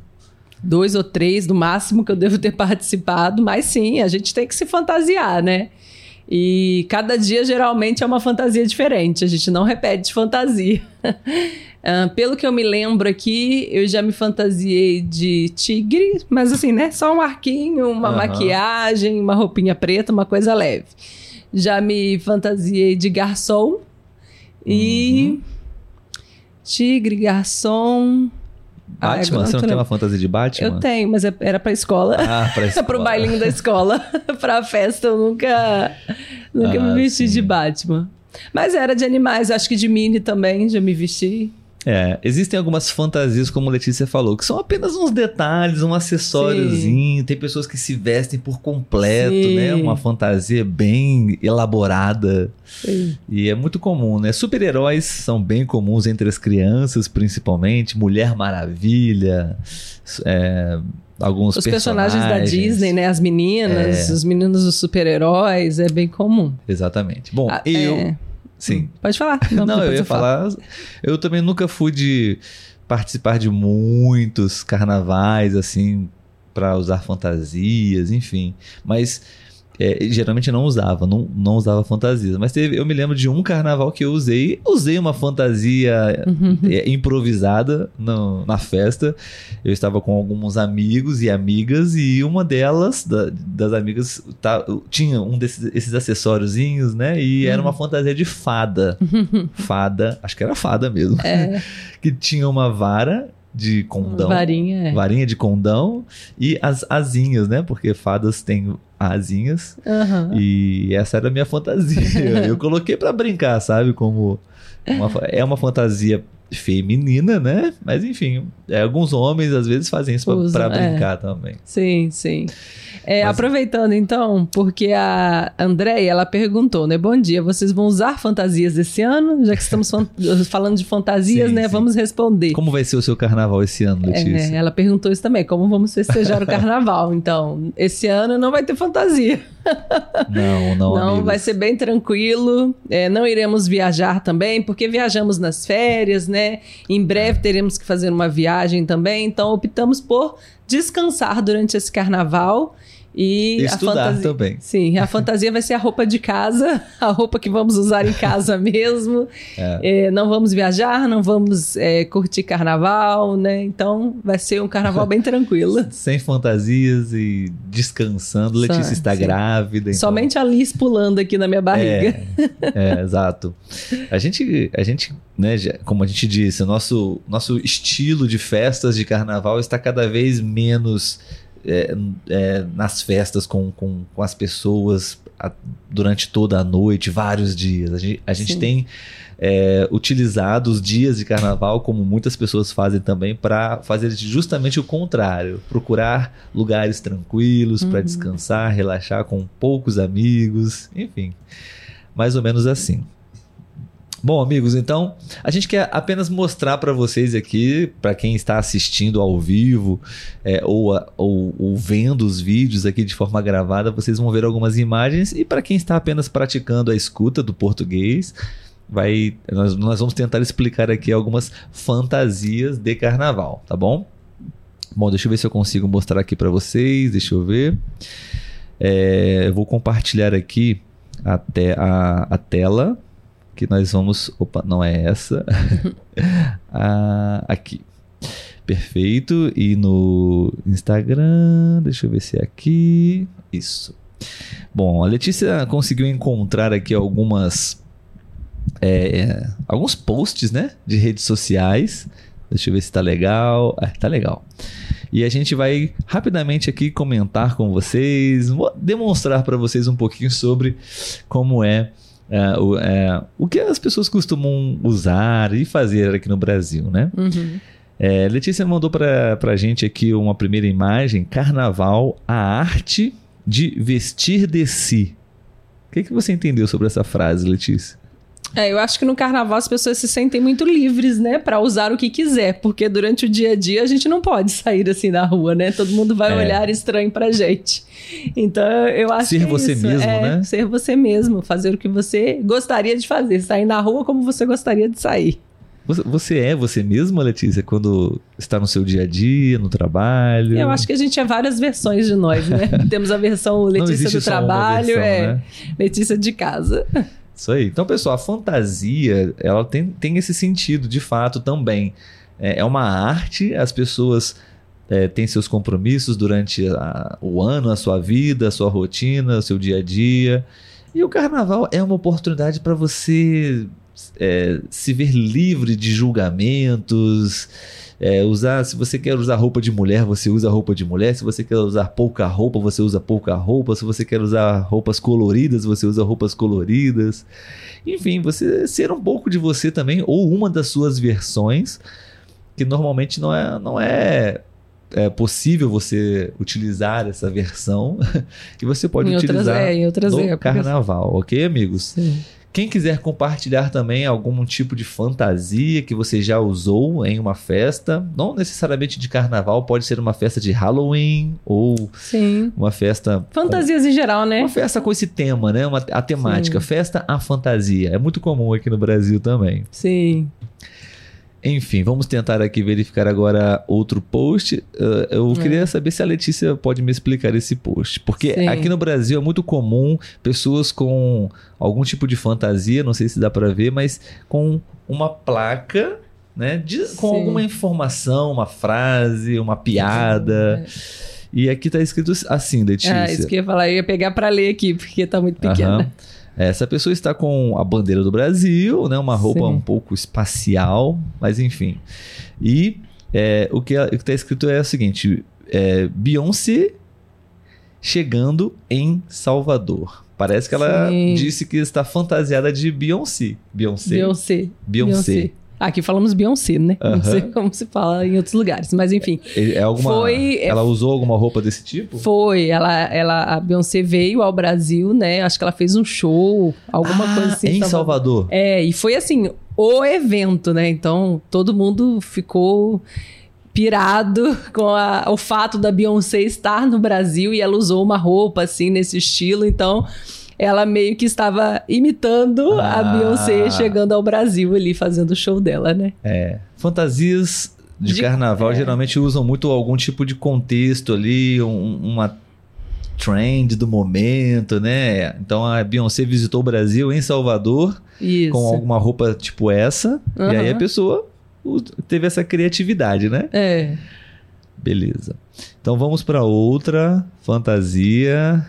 dois ou três no máximo que eu devo ter participado, mas sim, a gente tem que se fantasiar, né? E cada dia geralmente é uma fantasia diferente, a gente não repete fantasia. uh, pelo que eu me lembro aqui, eu já me fantasiei de tigre, mas assim, né? Só um arquinho, uma uhum. maquiagem, uma roupinha preta, uma coisa leve. Já me fantasiei de garçom e. Uhum. Tigre, garçom. Batman? Você não tem uma fantasia de Batman? Eu tenho, mas é, era pra escola. Ah, pra escola. pro bailinho da escola. pra festa, eu nunca, nunca ah, me vesti sim. de Batman. Mas era de animais, acho que de Minnie também, já me vesti. É, existem algumas fantasias, como a Letícia falou, que são apenas uns detalhes, um acessóriozinho. Sim. Tem pessoas que se vestem por completo, Sim. né? Uma fantasia bem elaborada. Sim. E é muito comum, né? Super-heróis são bem comuns entre as crianças, principalmente. Mulher Maravilha, é, alguns os personagens. personagens. da Disney, né? As meninas, é. os meninos dos super-heróis, é bem comum. Exatamente. Bom, ah, eu. É... Sim. Pode falar. Não, Não eu ia eu falar. Eu também nunca fui de participar de muitos carnavais, assim, para usar fantasias, enfim. Mas é, geralmente não usava, não, não usava fantasias. Mas teve, eu me lembro de um carnaval que eu usei, usei uma fantasia uhum. é, improvisada no, na festa. Eu estava com alguns amigos e amigas, e uma delas, da, das amigas, tá, tinha um desses esses acessóriozinhos, né? E uhum. era uma fantasia de fada. fada, acho que era fada mesmo. É. que tinha uma vara de condão. Varinha, é. Varinha de condão e as asinhas, né? Porque fadas têm asinhas. Uhum. E essa era a minha fantasia. eu coloquei para brincar, sabe? Como uma, é uma fantasia feminina, né? Mas enfim, é, alguns homens às vezes fazem isso para é. brincar também. Sim, sim. É, Mas... Aproveitando então, porque a Andréia, ela perguntou, né? Bom dia, vocês vão usar fantasias esse ano? Já que estamos falando de fantasias, sim, né? Sim. Vamos responder. Como vai ser o seu carnaval esse ano, Letícia? É, ela perguntou isso também, como vamos festejar o carnaval? Então, esse ano não vai ter fantasia. Não, não, Não, amigos. vai ser bem tranquilo. É, não iremos viajar também, porque viajamos nas férias, né? Em breve teremos que fazer uma viagem também, então optamos por descansar durante esse carnaval e Estudar a fantasia, também. Sim, a fantasia vai ser a roupa de casa, a roupa que vamos usar em casa mesmo. É. É, não vamos viajar, não vamos é, curtir carnaval, né? Então vai ser um carnaval bem tranquilo. Sem fantasias e descansando. Letícia está sim. grávida. Então... Somente a Liz pulando aqui na minha barriga. É, é exato. A gente, a gente né, como a gente disse, o nosso, nosso estilo de festas de carnaval está cada vez menos é, é, nas festas com, com, com as pessoas a, durante toda a noite, vários dias. A gente, a gente tem é, utilizado os dias de carnaval, como muitas pessoas fazem também, para fazer justamente o contrário: procurar lugares tranquilos uhum. para descansar, relaxar com poucos amigos, enfim, mais ou menos assim. Bom, amigos, então a gente quer apenas mostrar para vocês aqui, para quem está assistindo ao vivo é, ou, ou, ou, vendo os vídeos aqui de forma gravada, vocês vão ver algumas imagens. E para quem está apenas praticando a escuta do português, vai nós, nós vamos tentar explicar aqui algumas fantasias de carnaval, tá bom? Bom, deixa eu ver se eu consigo mostrar aqui para vocês. Deixa eu ver. É, eu vou compartilhar aqui até a, a tela que nós vamos. Opa, não é essa. ah, aqui. Perfeito. E no Instagram, deixa eu ver se é aqui. Isso. Bom, a Letícia conseguiu encontrar aqui algumas. É, alguns posts, né? De redes sociais. Deixa eu ver se tá legal. Ah, tá legal. E a gente vai rapidamente aqui comentar com vocês, demonstrar para vocês um pouquinho sobre como é é, o, é, o que as pessoas costumam usar e fazer aqui no Brasil, né? Uhum. É, Letícia mandou para a gente aqui uma primeira imagem: Carnaval, a arte de vestir de si. O que, que você entendeu sobre essa frase, Letícia? É, eu acho que no carnaval as pessoas se sentem muito livres, né, para usar o que quiser, porque durante o dia a dia a gente não pode sair assim na rua, né? Todo mundo vai é. olhar estranho pra gente. Então eu acho ser que é você isso. mesmo, é, né? Ser você mesmo, fazer o que você gostaria de fazer, sair na rua como você gostaria de sair. Você é você mesma, Letícia, quando está no seu dia a dia, no trabalho? Eu acho que a gente é várias versões de nós, né? Temos a versão Letícia do trabalho, versão, é né? Letícia de casa. Isso aí. Então, pessoal, a fantasia, ela tem, tem esse sentido, de fato, também. É, é uma arte, as pessoas é, têm seus compromissos durante a, o ano, a sua vida, a sua rotina, o seu dia a dia. E o carnaval é uma oportunidade para você é, se ver livre de julgamentos, é, usar, se você quer usar roupa de mulher, você usa roupa de mulher. Se você quer usar pouca roupa, você usa pouca roupa. Se você quer usar roupas coloridas, você usa roupas coloridas. Enfim, você ser um pouco de você também, ou uma das suas versões, que normalmente não é, não é é possível você utilizar essa versão e você pode em utilizar outras, é, em outras no épocas. carnaval, ok, amigos? Sim. Quem quiser compartilhar também algum tipo de fantasia que você já usou em uma festa, não necessariamente de carnaval, pode ser uma festa de Halloween ou Sim. uma festa. Fantasias com, em geral, né? Uma festa com esse tema, né? Uma, a temática. Sim. Festa a fantasia. É muito comum aqui no Brasil também. Sim. Enfim, vamos tentar aqui verificar agora outro post. Uh, eu é. queria saber se a Letícia pode me explicar esse post. Porque Sim. aqui no Brasil é muito comum pessoas com algum tipo de fantasia, não sei se dá para ver, mas com uma placa, né? De, com alguma informação, uma frase, uma piada. É. E aqui tá escrito assim, Letícia. Ah, isso que eu ia falar, eu ia pegar para ler aqui, porque tá muito pequena. Essa pessoa está com a bandeira do Brasil, né? Uma roupa Sim. um pouco espacial, mas enfim. E é, o que está escrito é o seguinte: é, Beyoncé chegando em Salvador. Parece que ela Sim. disse que está fantasiada de Beyoncé. Beyoncé. Beyoncé. Beyoncé. Aqui falamos Beyoncé, né? Não sei como se fala em outros lugares, mas enfim. É alguma, Foi- Ela usou alguma roupa desse tipo? Foi, ela, ela, a Beyoncé veio ao Brasil, né? Acho que ela fez um show, alguma Ah, coisa assim. Em Salvador. É, e foi assim, o evento, né? Então todo mundo ficou pirado com a- o fato da Beyoncé estar no Brasil e ela usou uma roupa assim nesse estilo, então ela meio que estava imitando a Ah. Beyoncé chegando ao Brasil ali fazendo o show dela, né? É. Fantasias de, De- carnaval é. geralmente usam muito algum tipo de contexto ali, um- uma trend do momento, né? Então a Beyoncé visitou o Brasil em Salvador Isso. com alguma roupa tipo essa, e aí a pessoa teve essa criatividade, né? É. Beleza. Então vamos para outra fantasia.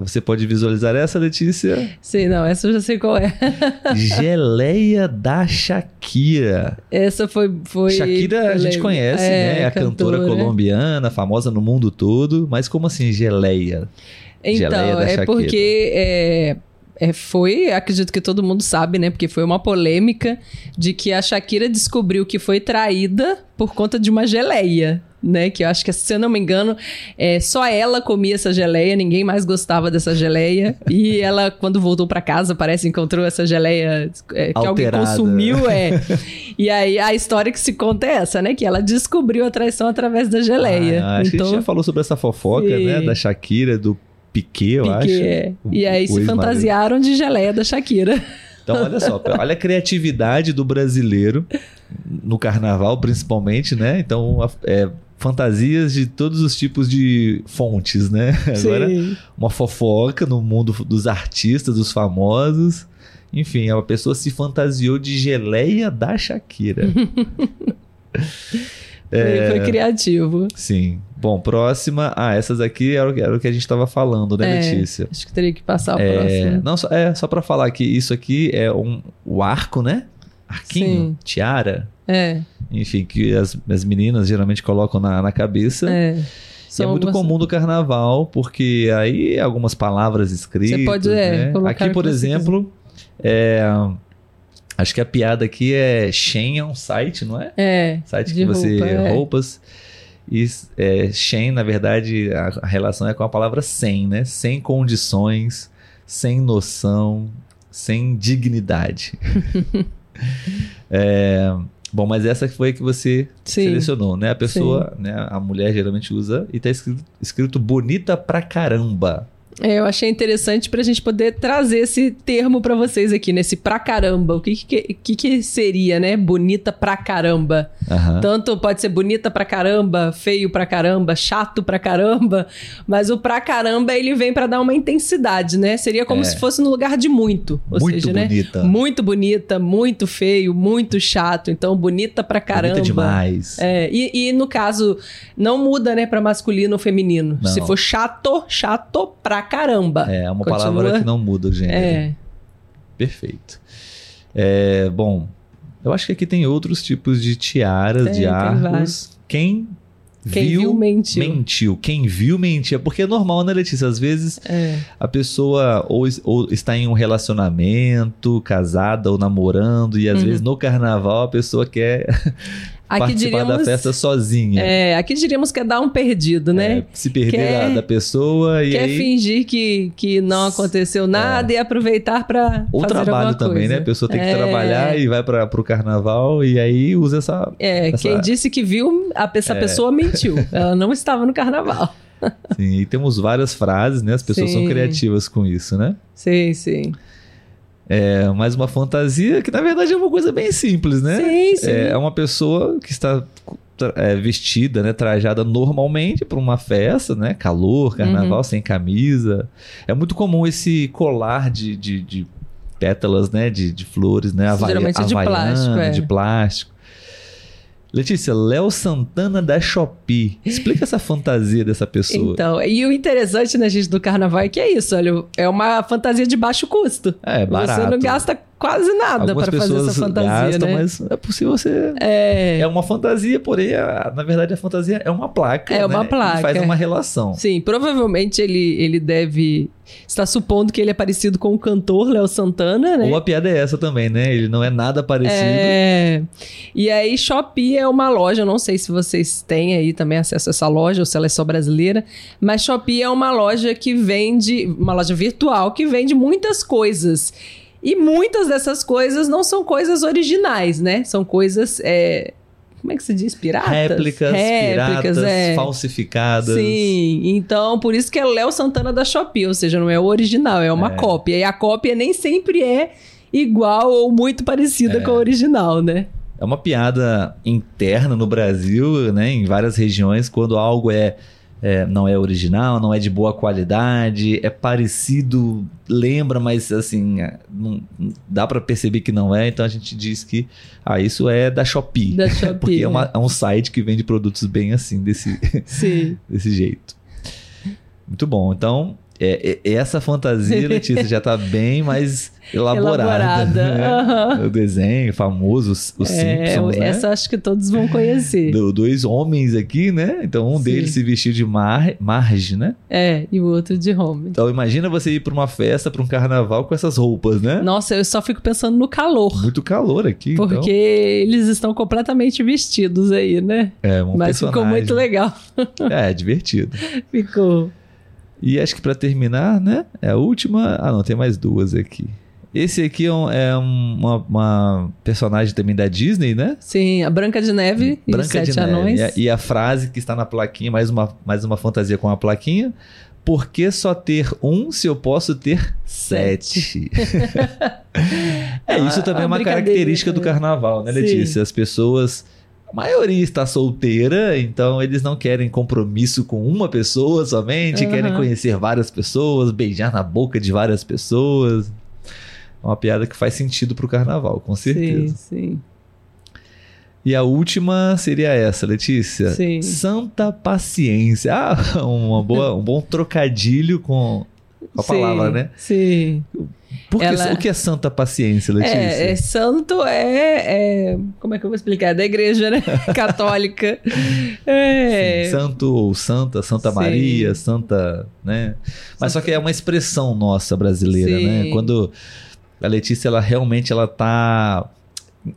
Você pode visualizar essa, Letícia? Sei, não, essa eu já sei qual é. Geleia da Shakira. Essa foi. foi Shakira a gente conhece, é, né? É a cantora, colombiana, famosa no mundo todo. Mas como assim geleia? Geleia Então, da é Shakira. porque é, é, foi, acredito que todo mundo sabe, né? Porque foi uma polêmica de que a Shakira descobriu que foi traída por conta de uma geleia. Né, que eu acho que, se eu não me engano, é, só ela comia essa geleia, ninguém mais gostava dessa geleia. e ela, quando voltou pra casa, parece encontrou essa geleia é, que alguém Alterada. consumiu. É. e aí a história que se conta é essa, né? Que ela descobriu a traição através da geleia. Ah, que a gente então, já falou sobre essa fofoca, Sim. né? Da Shakira, do Piquet, eu acho. Piquet, é. E aí se fantasiaram de geleia da Shakira. Então, olha só, olha a criatividade do brasileiro no carnaval, principalmente, né? Então, é, fantasias de todos os tipos de fontes, né? Agora, Sim. uma fofoca no mundo dos artistas, dos famosos. Enfim, a pessoa se fantasiou de geleia da Shakira. Foi, foi criativo. Sim. Bom, próxima. Ah, essas aqui era o que, era o que a gente estava falando, né, É. Letícia? Acho que teria que passar o É, próximo. não, só, é só para falar que isso aqui é um, o arco, né? Arquinho, Sim. tiara, É, enfim, que as, as meninas geralmente colocam na, na cabeça. é. E é muito algumas- comum no carnaval, porque aí algumas palavras escritas. Você pode, é, né? colocar Aqui, por exemplo, é, acho que a piada aqui é Shein é um site, não é? É, Site de que você. roupa, é. roupas. E é, Shein, na verdade, a, a relação é com a palavra sem, né? Sem condições, sem noção, sem dignidade. É, bom, mas essa foi a que você Sim. selecionou, né? A pessoa, né? A mulher geralmente usa e tá escrito, escrito bonita pra caramba. É, eu achei interessante pra gente poder trazer esse termo pra vocês aqui, nesse pra caramba. O que que, que que seria, né? Bonita pra caramba. Aham. Tanto pode ser bonita pra caramba, feio pra caramba, chato pra caramba, mas o pra caramba ele vem pra dar uma intensidade, né? Seria como É. se fosse no lugar de muito, ou Muito seja, né? bonita. Muito bonita, muito feio, muito chato. Então, bonita pra caramba. Bonita demais. É, e, e no caso, não muda, né, pra masculino ou feminino. Não. Se for chato, chato pra caramba. É, uma Continua. palavra que não muda o gênero. É. Perfeito. É, bom, eu acho que aqui tem outros tipos de tiaras, Tem, de arcos. Quem, Quem viu, mentiu. mentiu. Quem viu, mentiu. Porque é normal, né, Letícia? Às vezes É. a pessoa ou, ou está em um relacionamento, casada ou namorando, e às Uhum. vezes no carnaval a pessoa quer Aqui participar diríamos, da festa sozinha. É, aqui diríamos que é dar um perdido, né? É, se perder Quer- da, pessoa e Quer aí. fingir que, que não aconteceu nada e aproveitar Ou fazer trabalho também, coisa. né? A pessoa tem que É. trabalhar e vai para pro carnaval e aí usa essa. É, essa- quem disse que viu, a, essa É. pessoa mentiu. Ela não estava no carnaval. Sim, e temos várias frases, né? As pessoas são Sim. criativas com isso, né? Sim, sim. É mais uma fantasia que na verdade é uma coisa bem simples, né? Sim, sim. É uma pessoa que está é, vestida, né, trajada normalmente para uma festa, né? Calor, carnaval, Uhum. sem camisa. É muito comum esse colar de, de, de pétalas, né? De, de flores, né? Havaia- Geralmente é de plástico, é. de plástico. Letícia, Léo Santana da Shopee. Explica essa fantasia dessa pessoa. Então, e o interessante, né, gente, do carnaval é que é isso, olha, é uma fantasia de baixo custo. é, barato. Você não gasta quase nada para fazer essa fantasia, gastam, né? mas é possível você É, É uma fantasia, porém, a- na verdade, a fantasia é uma placa. É uma né? placa, E faz é. uma relação. Sim, provavelmente ele, ele deve está supondo que ele é parecido com o cantor Léo Santana, né? Ou a piada é essa também, né? Ele não é nada parecido. É. E aí, Shopee é uma loja, eu não sei se vocês têm aí também acesso a essa loja ou se ela é só brasileira, mas Shopee é uma loja que vende, uma loja virtual que vende muitas coisas. E muitas dessas coisas não são coisas originais, né? São coisas. é, como é que se diz? Piratas? Réplicas, piratas, é. falsificadas. Sim, então por isso que é Léo Santana da Shopee, ou seja, não é o original, é uma É. cópia. E a cópia nem sempre é igual ou muito parecida com a original, né? É uma piada interna no Brasil, né? Em várias regiões, quando algo é, é, não é original, não é de boa qualidade, é parecido, lembra, mas assim, é, não, dá pra perceber que não é, então a gente diz que ah, isso é da Shopee. Da Shopee, Porque é, uma- né? é um site que vende produtos bem assim, desse, desse jeito. Muito bom. Então, é, é- essa fantasia, Letícia, já tá bem mais elaborada. Elaborada, né? aham. O desenho famoso, os, os É, Simpsons, né? essa acho que todos vão conhecer. Do- dois homens aqui, né? Então um Sim. deles se vestiu de mar, Marge, né? É, e o outro de home. Então imagina você ir pra uma festa, pra um carnaval com essas roupas, né? Nossa, eu só fico pensando no calor. Muito calor aqui, Porque eles estão completamente vestidos aí, né? então. É, um Mas ficou personagem. muito legal. É, divertido. Ficou. E acho que pra terminar, né? É a última. Ah, não, tem mais duas aqui. Esse aqui é, um- é um- uma, uma personagem também da Disney, né? Sim, a Branca de Neve e os Branca de Sete Neve. Anões. E a- E a frase que está na plaquinha, mais uma, mais uma fantasia com a plaquinha. Por que só ter um se eu posso ter sete? é, isso também é uma característica do carnaval, né, Sim. Letícia? As pessoas. A maioria está solteira, então eles não querem compromisso com uma pessoa somente, Aham. querem conhecer várias pessoas, beijar na boca de várias pessoas. É uma piada que faz sentido pro carnaval, com certeza. Sim, sim. E a última seria essa, Letícia. Sim. Santa paciência. Ah, uma boa, um bom trocadilho com com a Sim, palavra, né? Sim. Por que- Ela- O que é santa paciência, Letícia? É, é santo é, é- Como é que eu vou explicar? É da igreja, né? Católica. É. Sim, santo ou santa, Santa Sim. Maria, Santa, né? Mas só que é uma expressão nossa brasileira, Sim. né? Quando a Letícia, ela realmente ela tá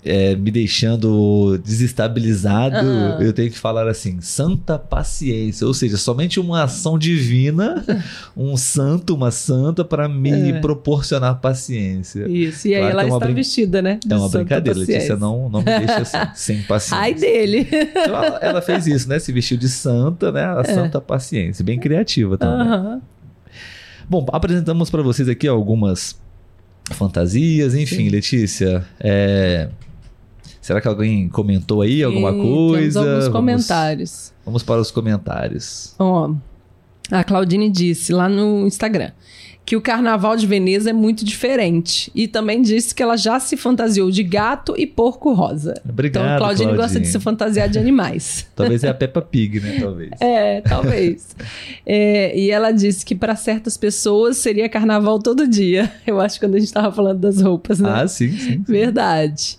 é, me deixando desestabilizado, Aham. eu tenho que falar assim, santa paciência, ou seja, somente uma ação divina, um santo, uma santa para me É. proporcionar paciência. Isso. E aí Claro que ela é está brin- vestida, né? de É uma brincadeira, paciência. Letícia, não, não me deixa assim, sem paciência. Ai dele. Então ela, ela fez isso, né? Se vestiu de santa, né? A santa paciência. Bem criativa também. Aham. Bom, apresentamos para vocês aqui algumas fantasias. Enfim. Letícia, é, será que alguém comentou aí alguma Sim, coisa? Temos alguns Vamos- comentários. Vamos para os comentários. Ó, a Claudine disse lá no Instagram que o carnaval de Veneza é muito diferente. E também disse que ela já se fantasiou de gato e porco rosa. Obrigado, então, Claudine, gosta de Claudine. se fantasiar de animais. Talvez é a Peppa Pig, né? Talvez. É, talvez. É, e ela disse que para certas pessoas seria carnaval todo dia. Eu acho que quando a gente estava falando das roupas, né? Ah, sim, sim. sim. Verdade.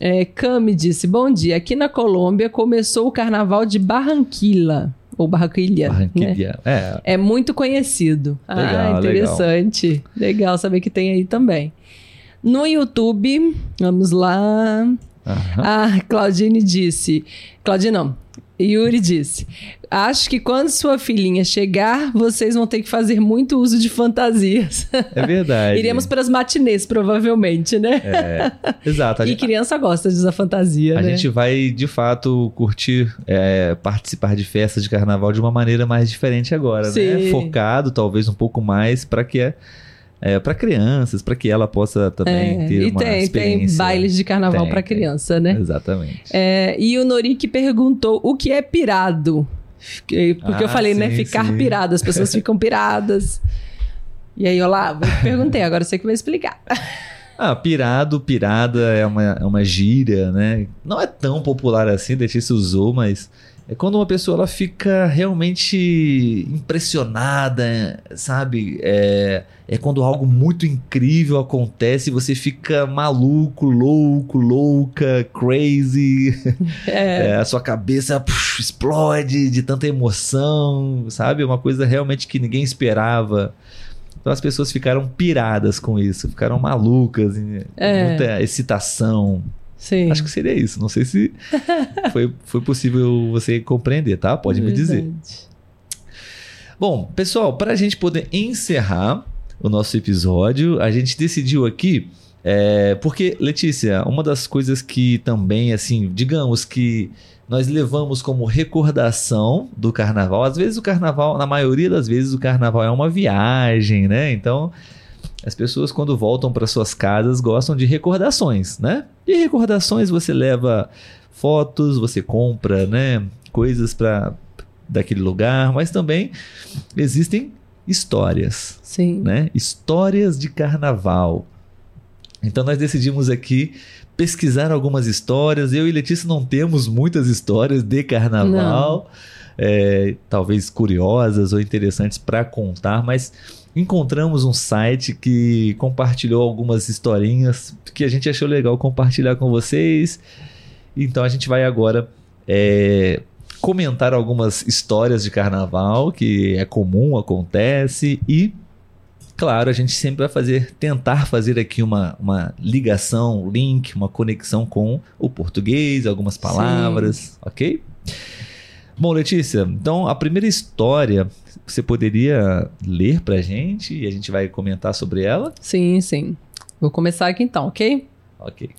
É, Cami disse: Bom dia. Aqui na Colômbia começou o carnaval de Barranquilla. Ou Barranquilha. Né? Barranquilla. É, É muito conhecido. Legal, ah, interessante. Legal. saber que tem aí também. No YouTube, vamos lá. aham. Ah, Claudine disse. Claudine não. Yuri disse: Acho que quando sua filhinha chegar, vocês vão ter que fazer muito uso de fantasias. é verdade. Iremos para as matinês, provavelmente, né? É, exato. E criança gosta de usar fantasia, A né? gente vai, de fato, curtir, é, participar de festas de carnaval de uma maneira mais diferente agora, né? Sim. Focado, talvez, um pouco mais para que é, é, para crianças, para que ela possa também É, ter e uma tem, tem experiência. bailes de carnaval Tem, para tem. criança, né? Exatamente. É, e o Norik perguntou o que é pirado. Porque eu Ah, falei, né? sim, Ficar sim. pirado, as pessoas ficam piradas. E aí, olá, eu te perguntei, agora você que vai explicar. Ah, pirado, pirada é uma, é uma gíria, né? Não é tão popular assim, Letícia usou, mas é quando uma pessoa ela fica realmente impressionada, sabe? É, é quando algo muito incrível acontece e você fica maluco, louco, louca, crazy. É, É, a sua cabeça puf, explode de tanta emoção, sabe? É Uma coisa realmente que ninguém esperava. Então as pessoas ficaram piradas com isso, ficaram malucas, É. muita excitação. Sim. Acho que seria isso. Não sei se foi, foi possível você compreender, tá? Pode me dizer. Verdade. Bom, pessoal, para a gente poder encerrar o nosso episódio, a gente decidiu aqui. é, porque, Letícia, uma das coisas que também, assim, digamos que nós levamos como recordação do carnaval, às vezes o carnaval, na maioria das vezes, o carnaval é uma viagem, né? Então, as pessoas, quando voltam para suas casas, gostam de recordações, né? E recordações você leva fotos, você compra, né? Coisas para daquele lugar, mas também existem histórias, Sim. né? Histórias de carnaval. Então nós decidimos aqui pesquisar algumas histórias. Eu e Letícia não temos muitas histórias de carnaval, é, talvez curiosas ou interessantes para contar, mas encontramos um site que compartilhou algumas historinhas que a gente achou legal compartilhar com vocês. Então a gente vai agora é, comentar algumas histórias de carnaval que é comum, acontece e claro, a gente sempre vai fazer tentar fazer aqui uma, uma ligação, link, uma conexão com o português, algumas palavras, ok? Bom, Letícia, então a primeira história você poderia ler pra gente e a gente vai comentar sobre ela? Sim, sim. Vou começar aqui então, ok? Ok.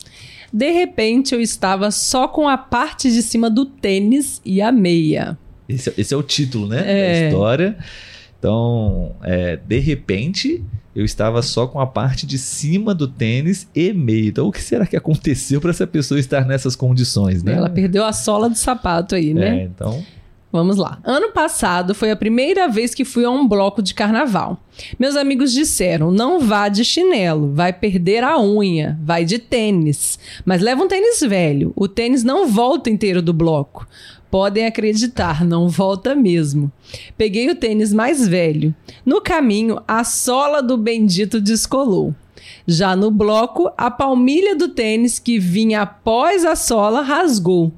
De repente eu estava só com a parte de cima do tênis e a meia. Esse, é- esse é o título, né? É. Da história. Então, é, de repente, eu estava só com a parte de cima do tênis e meio. Então, o que será que aconteceu para essa pessoa estar nessas condições, né? Ela perdeu a sola do sapato aí, né? É, então, Vamos lá. Ano passado foi a primeira vez que fui a um bloco de carnaval. Meus amigos disseram: não vá de chinelo, vai perder a unha, vai de tênis. Mas leva um tênis velho, o tênis não volta inteiro do bloco. Podem acreditar, não volta mesmo. Peguei o tênis mais velho. No caminho, a sola do bendito descolou. Já no bloco, a palmilha do tênis que vinha após a sola rasgou.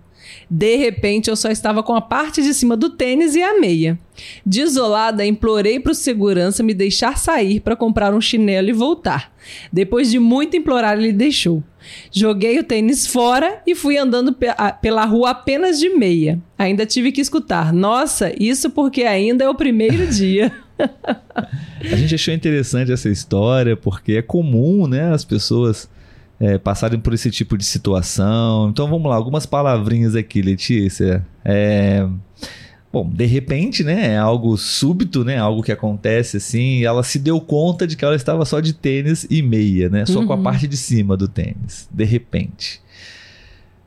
De repente, eu só estava com a parte de cima do tênis e a meia. Desolada, implorei para o segurança me deixar sair para comprar um chinelo e voltar. Depois de muito implorar, ele deixou. Joguei o tênis fora e fui andando pe- pela rua apenas de meia. Ainda tive que escutar: Nossa, isso porque ainda é o primeiro dia. a gente achou interessante essa história porque é comum, né, as pessoas é, passarem por esse tipo de situação. Então, vamos lá, algumas palavrinhas aqui, Letícia. É, Bom, de repente, né? É algo súbito, né? Algo que acontece assim. Ela se deu conta de que ela estava só de tênis e meia, né? Só com a Uhum. parte de cima do tênis. De repente.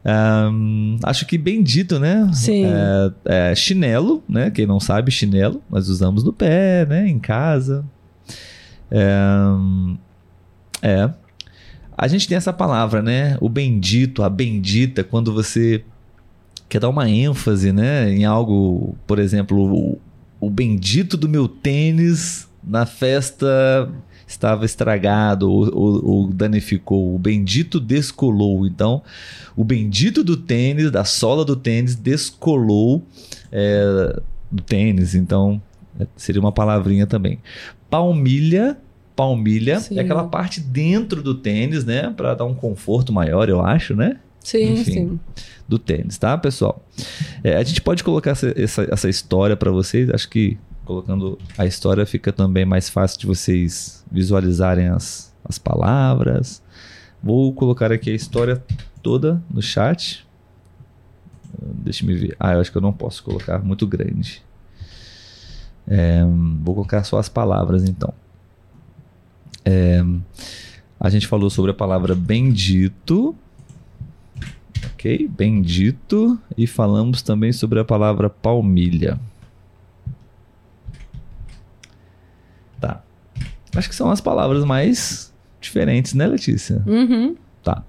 Ahn, acho que bem dito, né? Sim. É, é, chinelo, né? Quem não sabe, chinelo, nós usamos no pé, né? Em casa. É, é. A gente tem essa palavra, né? O bendito, a bendita, quando você quer dar uma ênfase, né? Em algo, por exemplo, o, o bendito do meu tênis na festa estava estragado ou, ou- ou danificou. O bendito descolou. Então, o bendito do tênis, da sola do tênis, descolou é, do tênis. Então, é, seria uma palavrinha também. Palmilha. Palmilha Sim. é aquela parte dentro do tênis, né? Para dar um conforto maior, eu acho, né? Sim, Enfim. sim. do tênis, tá, pessoal? É, a gente pode colocar essa, essa, essa história para vocês. Acho que colocando a história fica também mais fácil de vocês visualizarem as, as palavras. Vou colocar aqui a história toda no chat. Deixa me ver. Ah, eu acho que eu não posso colocar muito grande. É, vou colocar só as palavras então. É, a gente falou sobre a palavra bendito. Ok, bendito. E falamos também sobre a palavra palmilha. Tá. Acho que são as palavras mais diferentes, né, Letícia? Uhum. Tá.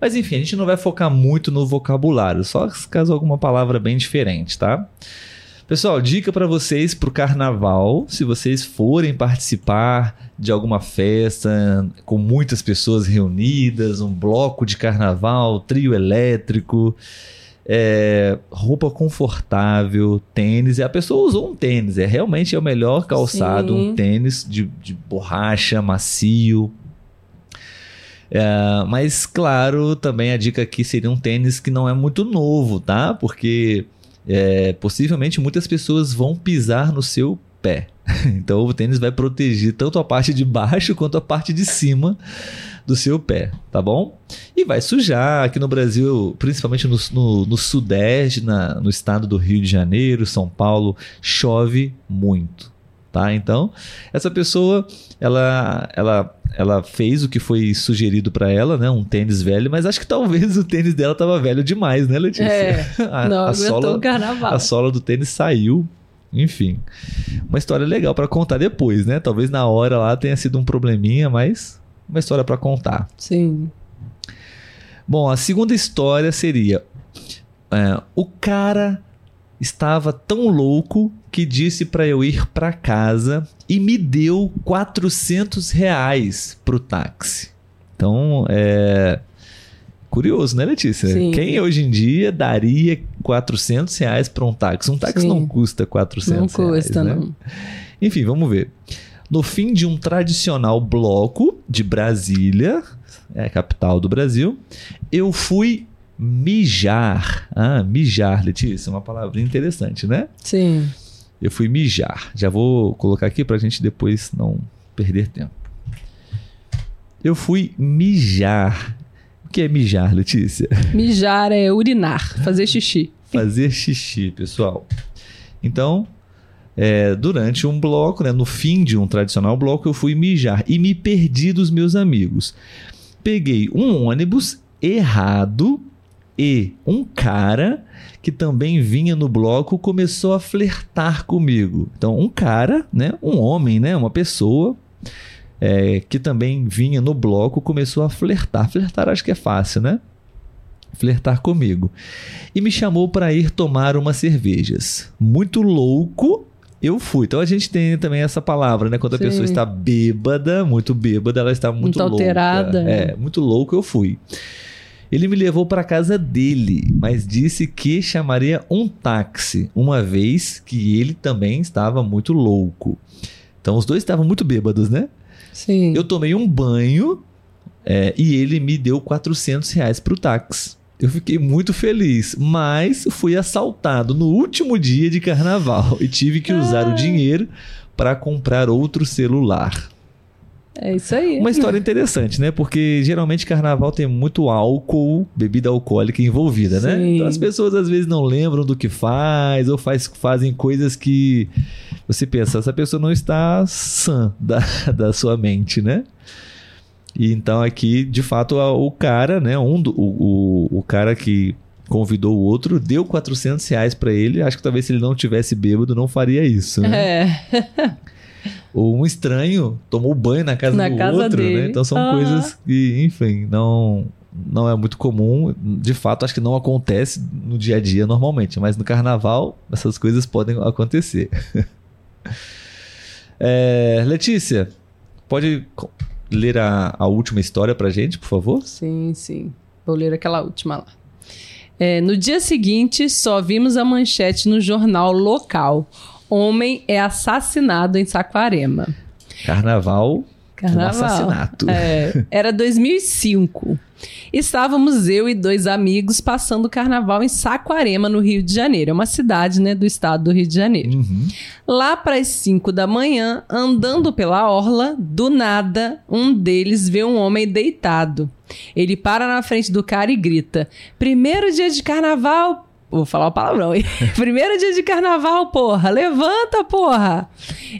Mas enfim, a gente não vai focar muito no vocabulário, só caso alguma palavra bem diferente, tá? Pessoal, dica para vocês pro carnaval, se vocês forem participar de alguma festa com muitas pessoas reunidas, um bloco de carnaval, trio elétrico, é, roupa confortável, tênis. E a pessoa usou um tênis. É realmente é o melhor calçado, Sim. um tênis de, de borracha, macio. É, mas, claro, também a dica aqui seria um tênis que não é muito novo, tá? Porque é, possivelmente muitas pessoas vão pisar no seu pé. Então o tênis vai proteger tanto a parte de baixo quanto a parte de cima do seu pé, tá bom? E vai sujar aqui no Brasil, principalmente no, no, no sudeste, na, no estado do Rio de Janeiro, São Paulo, chove muito, tá? Então, essa pessoa, ela, ela, ela fez o que foi sugerido para ela, né? Um tênis velho, mas acho que talvez o tênis dela tava velho demais, né, Letícia? É, a, não a sola, o carnaval. a sola do tênis saiu. Enfim, uma história legal para contar depois, né? Talvez na hora lá tenha sido um probleminha, mas uma história para contar. Sim. Bom, a segunda história seria: é, o cara estava tão louco que disse para eu ir para casa e me deu 400 reais pro táxi. Então, é curioso, né, Letícia? Sim. Quem hoje em dia daria 400 reais para um táxi? Um táxi Sim. não custa 400 Não reais, custa, né? não. Enfim, vamos ver. No fim de um tradicional bloco de Brasília, é a capital do Brasil, eu fui mijar. Ah, mijar, Letícia, uma palavra interessante, né? Sim. Eu fui mijar. Já vou colocar aqui pra gente depois não perder tempo. Eu fui mijar. O que é mijar, Letícia? Mijar é urinar, fazer xixi. fazer xixi, pessoal. Então, é, durante um bloco, né, no fim de um tradicional bloco, eu fui mijar e me perdi dos meus amigos. Peguei um ônibus errado e um cara que também vinha no bloco começou a flertar comigo. Então, um cara, né, um homem, né, uma pessoa é, que também vinha no bloco começou a flertar. Flertar acho que é fácil, né? Flertar comigo e me chamou para ir tomar umas cervejas. Muito louco, eu fui. Então a gente tem também essa palavra, né? Quando a Sim. pessoa está bêbada, muito bêbada, ela está muito Muito louca. alterada. É, muito louco eu fui. Ele me levou para casa dele, mas disse que chamaria um táxi, uma vez que ele também estava muito louco. Então os dois estavam muito bêbados, né? Sim. Eu tomei um banho é, e ele me deu 400 reais pro táxi. Eu fiquei muito feliz, mas fui assaltado no último dia de carnaval e tive que usar o dinheiro para comprar outro celular. É isso aí. Uma história interessante, né? Porque geralmente carnaval tem muito álcool, bebida alcoólica envolvida, né? Sim. Então as pessoas às vezes não lembram do que faz ou faz, fazem coisas que você pensa, essa pessoa não está sã da, da sua mente, né? E então aqui, de fato, o cara, né? Um do, o, o, o cara que convidou o outro deu 400 reais pra ele. Acho que talvez se ele não tivesse bêbado não faria isso, né? É. Um estranho tomou banho na casa Na do casa outro, dele. né? Então são Aham. coisas que, enfim, não não é muito comum. De fato, acho que não acontece no dia a dia normalmente, mas no carnaval essas coisas podem acontecer. É, Letícia, pode ler a, a última história pra gente, por favor? Sim, sim. Vou ler aquela última lá. É, no dia seguinte, só vimos a manchete no jornal local. Homem é assassinado em Saquarema. Carnaval, Carnaval. um assassinato. É, era 2005. Estávamos eu e dois amigos passando o carnaval em Saquarema, no Rio de Janeiro. É uma cidade, né, do estado do Rio de Janeiro. Uhum. Lá para as 5 da manhã, andando pela orla, do nada, um deles vê um homem deitado. Ele para na frente do cara e grita: Primeiro dia de carnaval. Vou falar o palavrão, hein? Primeiro dia de carnaval, porra! Levanta, porra!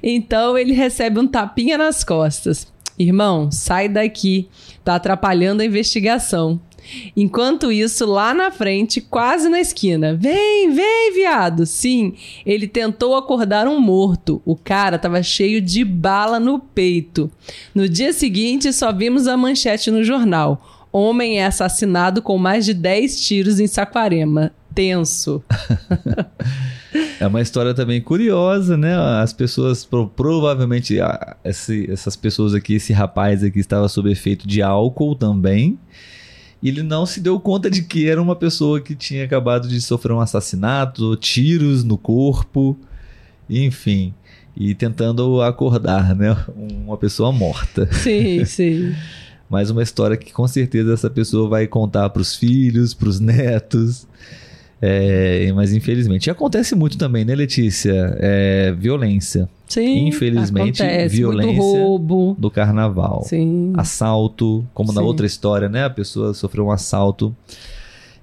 Então ele recebe um tapinha nas costas. Irmão, sai daqui. Tá atrapalhando a investigação. Enquanto isso, lá na frente, quase na esquina, vem, vem, viado. Sim, ele tentou acordar um morto. O cara tava cheio de bala no peito. No dia seguinte, só vimos a manchete no jornal. Homem é assassinado com mais de 10 tiros em Saquarema. Tenso. É uma história também curiosa, né? As pessoas, pro- provavelmente, essas pessoas aqui, esse rapaz aqui estava sob efeito de álcool também. E ele não se deu conta de que era uma pessoa que tinha acabado de sofrer um assassinato, tiros no corpo, enfim. E tentando acordar, né? Uma pessoa morta. Sim, sim. Mas uma história que com certeza essa pessoa vai contar para os filhos, para os netos. É, mas infelizmente. E acontece muito também, né, Letícia? É, violência. Sim. Infelizmente, acontece, violência do carnaval. Sim. Assalto, como na Sim. outra história, né? A pessoa sofreu um assalto.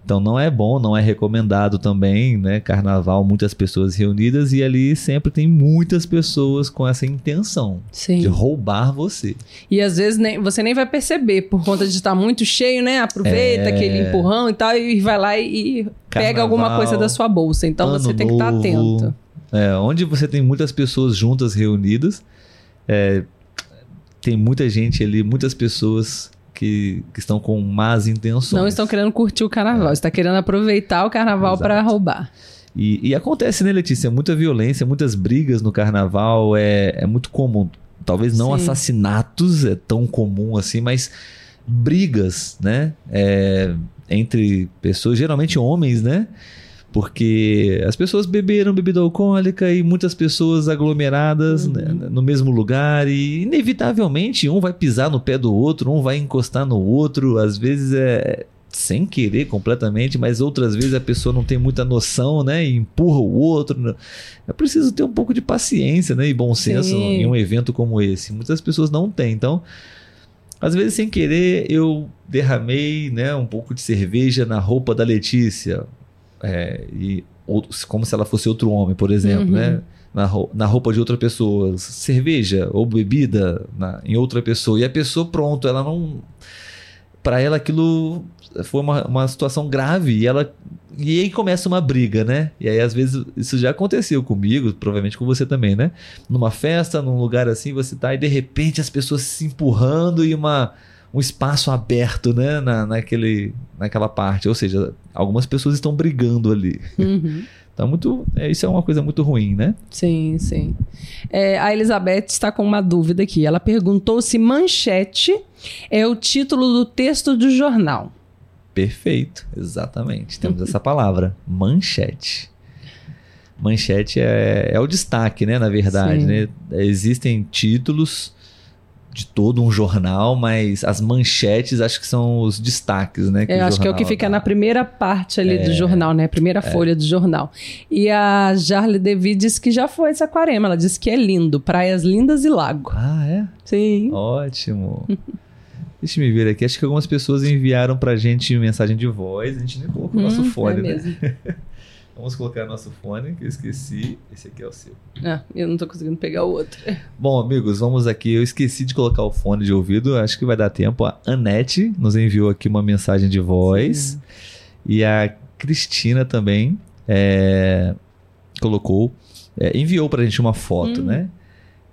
Então não é bom, não é recomendado também, né? Carnaval, muitas pessoas reunidas e ali sempre tem muitas pessoas com essa intenção Sim. de roubar você. E às vezes nem, você nem vai perceber, por conta de estar muito cheio, né? Aproveita É. aquele empurrão e tal, e vai lá e pega Carnaval, alguma coisa da sua bolsa. Então você tem que estar atento. É, onde você tem muitas pessoas juntas reunidas, é, tem muita gente ali, muitas pessoas que, que estão com más intenções. Não estão querendo curtir o carnaval, está querendo aproveitar o carnaval para roubar. E, e acontece, né, Letícia? Muita violência, muitas brigas no carnaval, é, é muito comum. Talvez não Sim. assassinatos é tão comum assim, mas brigas, né? É, entre pessoas, geralmente homens, né? Porque as pessoas beberam bebida alcoólica e muitas pessoas aglomeradas Uhum. né, no mesmo lugar e inevitavelmente um vai pisar no pé do outro, um vai encostar no outro, às vezes é sem querer completamente, mas outras vezes a pessoa não tem muita noção, né, e empurra o outro. É preciso ter um pouco de paciência, né, e bom senso Sim. em um evento como esse. Muitas pessoas não têm, então às vezes, sem querer, eu derramei né, um pouco de cerveja na roupa da Letícia. É, e, ou- como se ela fosse outro homem, por exemplo, Uhum. né? Na, na roupa de outra pessoa. Cerveja ou bebida na- em outra pessoa. E a pessoa, pronto, ela não. Para ela aquilo foi uma, uma situação grave. E ela. E aí começa uma briga, né? E aí, às vezes, isso já aconteceu comigo, provavelmente com você também, né? Numa festa, num lugar assim, você tá e de repente as pessoas se empurrando e uma, um espaço aberto, né? Na, naquele, naquela parte. Ou seja, algumas pessoas estão brigando ali. Uhum. Então, muito, é, isso é uma coisa muito ruim, né? Sim, sim. É, a Elizabeth está com uma dúvida aqui. Ela perguntou se manchete é o título do texto do jornal. Perfeito, exatamente. Temos essa palavra, manchete. Manchete é, é o destaque, né? Na verdade, Sim. né? Existem títulos de todo um jornal, mas as manchetes acho que são os destaques, né? Eu acho que é o que fica dá. na primeira parte ali É. do jornal, né? Primeira folha do jornal. E a Jarle Devi disse que já foi essa aquarema. Ela disse que é lindo. Praias lindas e lago. Ah, é? Sim. Ótimo. Deixa eu me ver aqui. Acho que algumas pessoas enviaram pra gente mensagem de voz. A gente nem colocou o nosso Hum, fone, é né? Vamos colocar nosso fone, que eu esqueci. Esse aqui é o seu. Ah, eu não tô conseguindo pegar o outro. Bom, amigos, vamos aqui. Eu esqueci de colocar o fone de ouvido. Acho que vai dar tempo. A Anete nos enviou aqui uma mensagem de voz. E a Cristina também é, colocou, é, enviou pra gente uma foto, Hum. né?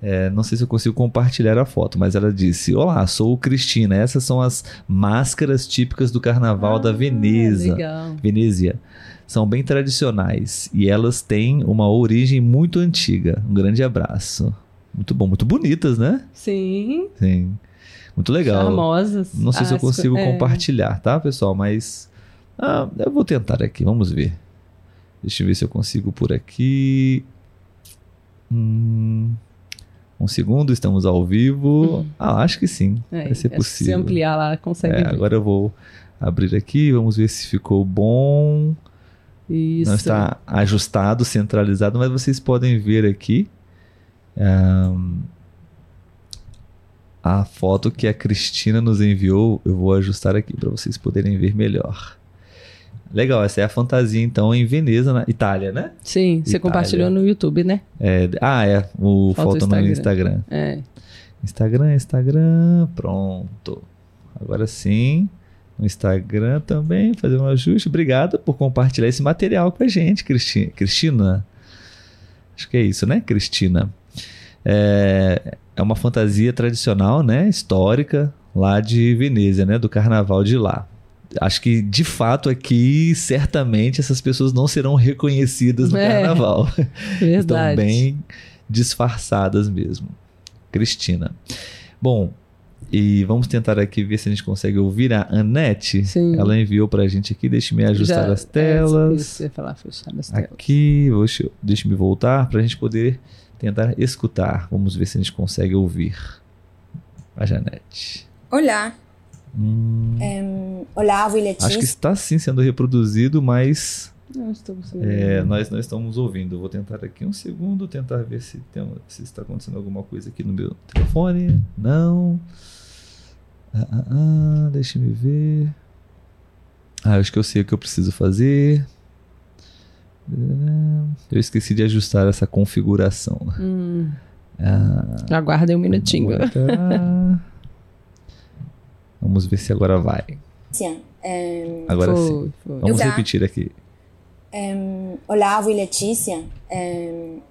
É, não sei se eu consigo compartilhar a foto, mas ela disse: Olá, sou Cristina. Essas são as máscaras típicas do Carnaval da Ah, Veneza. Legal. Venezia. São bem tradicionais e elas têm uma origem muito antiga. Um grande abraço. Muito bom, muito bonitas, né? Sim. Sim. Muito legal. Charmosas. Não sei se eu consigo é. compartilhar, tá, pessoal? Mas ah, eu vou tentar aqui, vamos ver. Deixa eu ver se eu consigo por aqui. Hum, um segundo, estamos ao vivo. Uhum. Ah, acho que sim. É, vai ser que Se possível. ampliar lá, consegue É, agora eu vou abrir aqui, vamos ver se ficou bom. Isso. Não está ajustado, centralizado, mas vocês podem ver aqui ahn, a foto que a Cristina nos enviou. Eu vou ajustar aqui para vocês poderem ver melhor. Legal, essa é a fantasia então em Veneza, na Itália, né? Sim, você Itália. compartilhou no YouTube, né? É, ah, é, o Foto foto no Instagram. Instagram. É. Instagram, Instagram, pronto. Agora sim, no Instagram também, fazer um ajuste. Obrigado por compartilhar esse material com a gente, Cristi- Cristina. Acho que é isso, né, Cristina? É, é uma fantasia tradicional, né, histórica, lá de Veneza, né, do carnaval de lá. Acho que, de fato, aqui, certamente, essas pessoas não serão reconhecidas no É, carnaval. Verdade. Estão bem disfarçadas mesmo. Cristina. Bom, E vamos tentar aqui ver se a gente consegue ouvir a Anete. Sim. Ela enviou pra gente aqui. Deixa eu ajustar Já- as telas. É, eu ia falar, fechar as telas. Aqui, deixa, eu voltar pra gente poder tentar escutar. Vamos ver se a gente consegue ouvir a Janete. Olá, Hum, Olavo e Letícia. acho que está sim sendo reproduzido, mas Não conseguindo. é, nós não estamos ouvindo. Vou tentar aqui um segundo, tentar ver se, tem, se está acontecendo alguma coisa aqui no meu telefone. Não. Ah, ah, ah, deixa eu ver. Ah, acho que eu sei o que eu preciso fazer. Eu esqueci de ajustar essa configuração. Hum, Ah, aguardem um minutinho. Vamos ver se agora vai. em, Agora Foi, sim. foi. Vamos Tá. repetir aqui. em, Olavo e Letícia. em,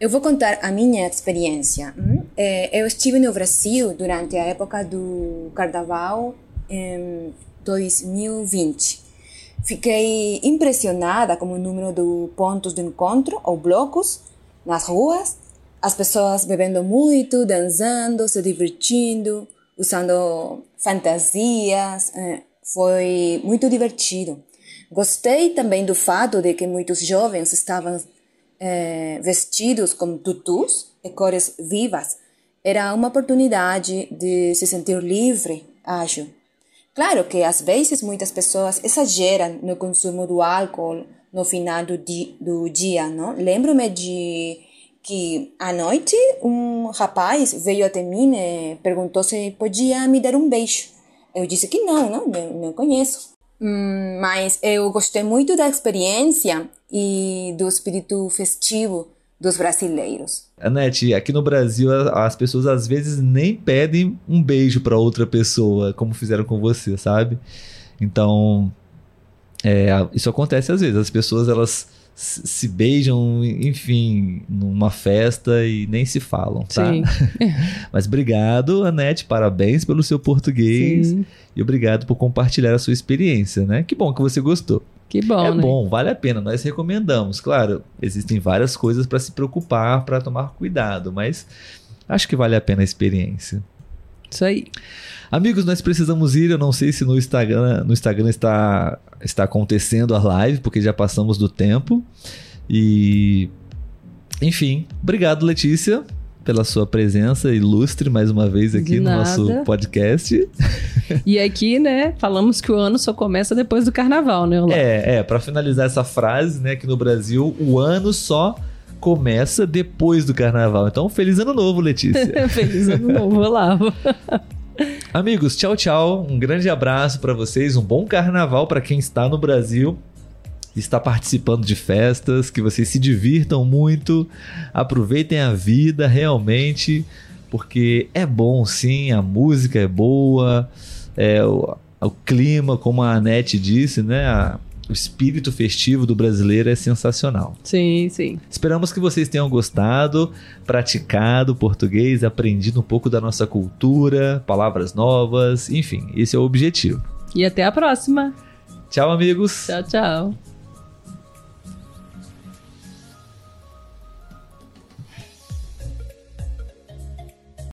eu vou contar a minha experiência. hum? Eh, eu estive no Brasil durante a época do Carnaval em 2020. Fiquei impressionada com o número de pontos de encontro ou blocos nas ruas, as pessoas bebendo muito, dançando, se divertindo, usando fantasias. eh, Foi muito divertido. Gostei também do fato de que muitos jovens estavam eh, vestidos com tutus e cores vivas. Era uma oportunidade de se sentir livre, acho. Claro que às vezes muitas pessoas exageram no consumo do álcool no final do, di do dia, não? Lembro-me de que à noite um rapaz veio até mim e perguntou se podia me dar um beijo. Eu disse que não, não, não, não conheço. Hum, mas eu gostei muito da experiência e do espírito festivo dos brasileiros. Anete, aqui no Brasil as pessoas às vezes nem pedem um beijo pra outra pessoa, como fizeram com você, sabe? Então, é, isso acontece às vezes. As pessoas elas se se beijam, enfim, numa festa e nem se falam, tá? Sim, Mas obrigado, Anete, parabéns pelo seu português sim. e obrigado por compartilhar a sua experiência, né? Que bom que você gostou. Que bom, é né? bom, vale a pena, nós recomendamos. Claro, existem várias coisas para se preocupar, para tomar cuidado, mas acho que vale a pena a experiência. Isso aí. Amigos, nós precisamos ir. Eu não sei se no Instagram, no Instagram está, está acontecendo a live, porque já passamos do tempo. E. Enfim, obrigado, Letícia, pela sua presença ilustre mais uma vez aqui no nosso podcast. E aqui, né, falamos que o ano só começa depois do carnaval, né, Olá? É, é, para finalizar essa frase, né, que no Brasil o ano só começa depois do carnaval. Então, feliz ano novo, Letícia. Feliz ano novo, Olavo. Amigos, tchau, tchau. Um grande abraço para vocês, um bom carnaval para quem está no Brasil. Está participando de festas, que vocês se divirtam muito, aproveitem a vida realmente, porque é bom sim, a música é boa, é, o, o clima, como a Anete disse, né? a- o espírito festivo do brasileiro é sensacional. Sim, sim. Esperamos que vocês tenham gostado, praticado português, aprendido um pouco da nossa cultura, palavras novas, enfim, esse é o objetivo. E até a próxima. Tchau, amigos! Tchau, tchau.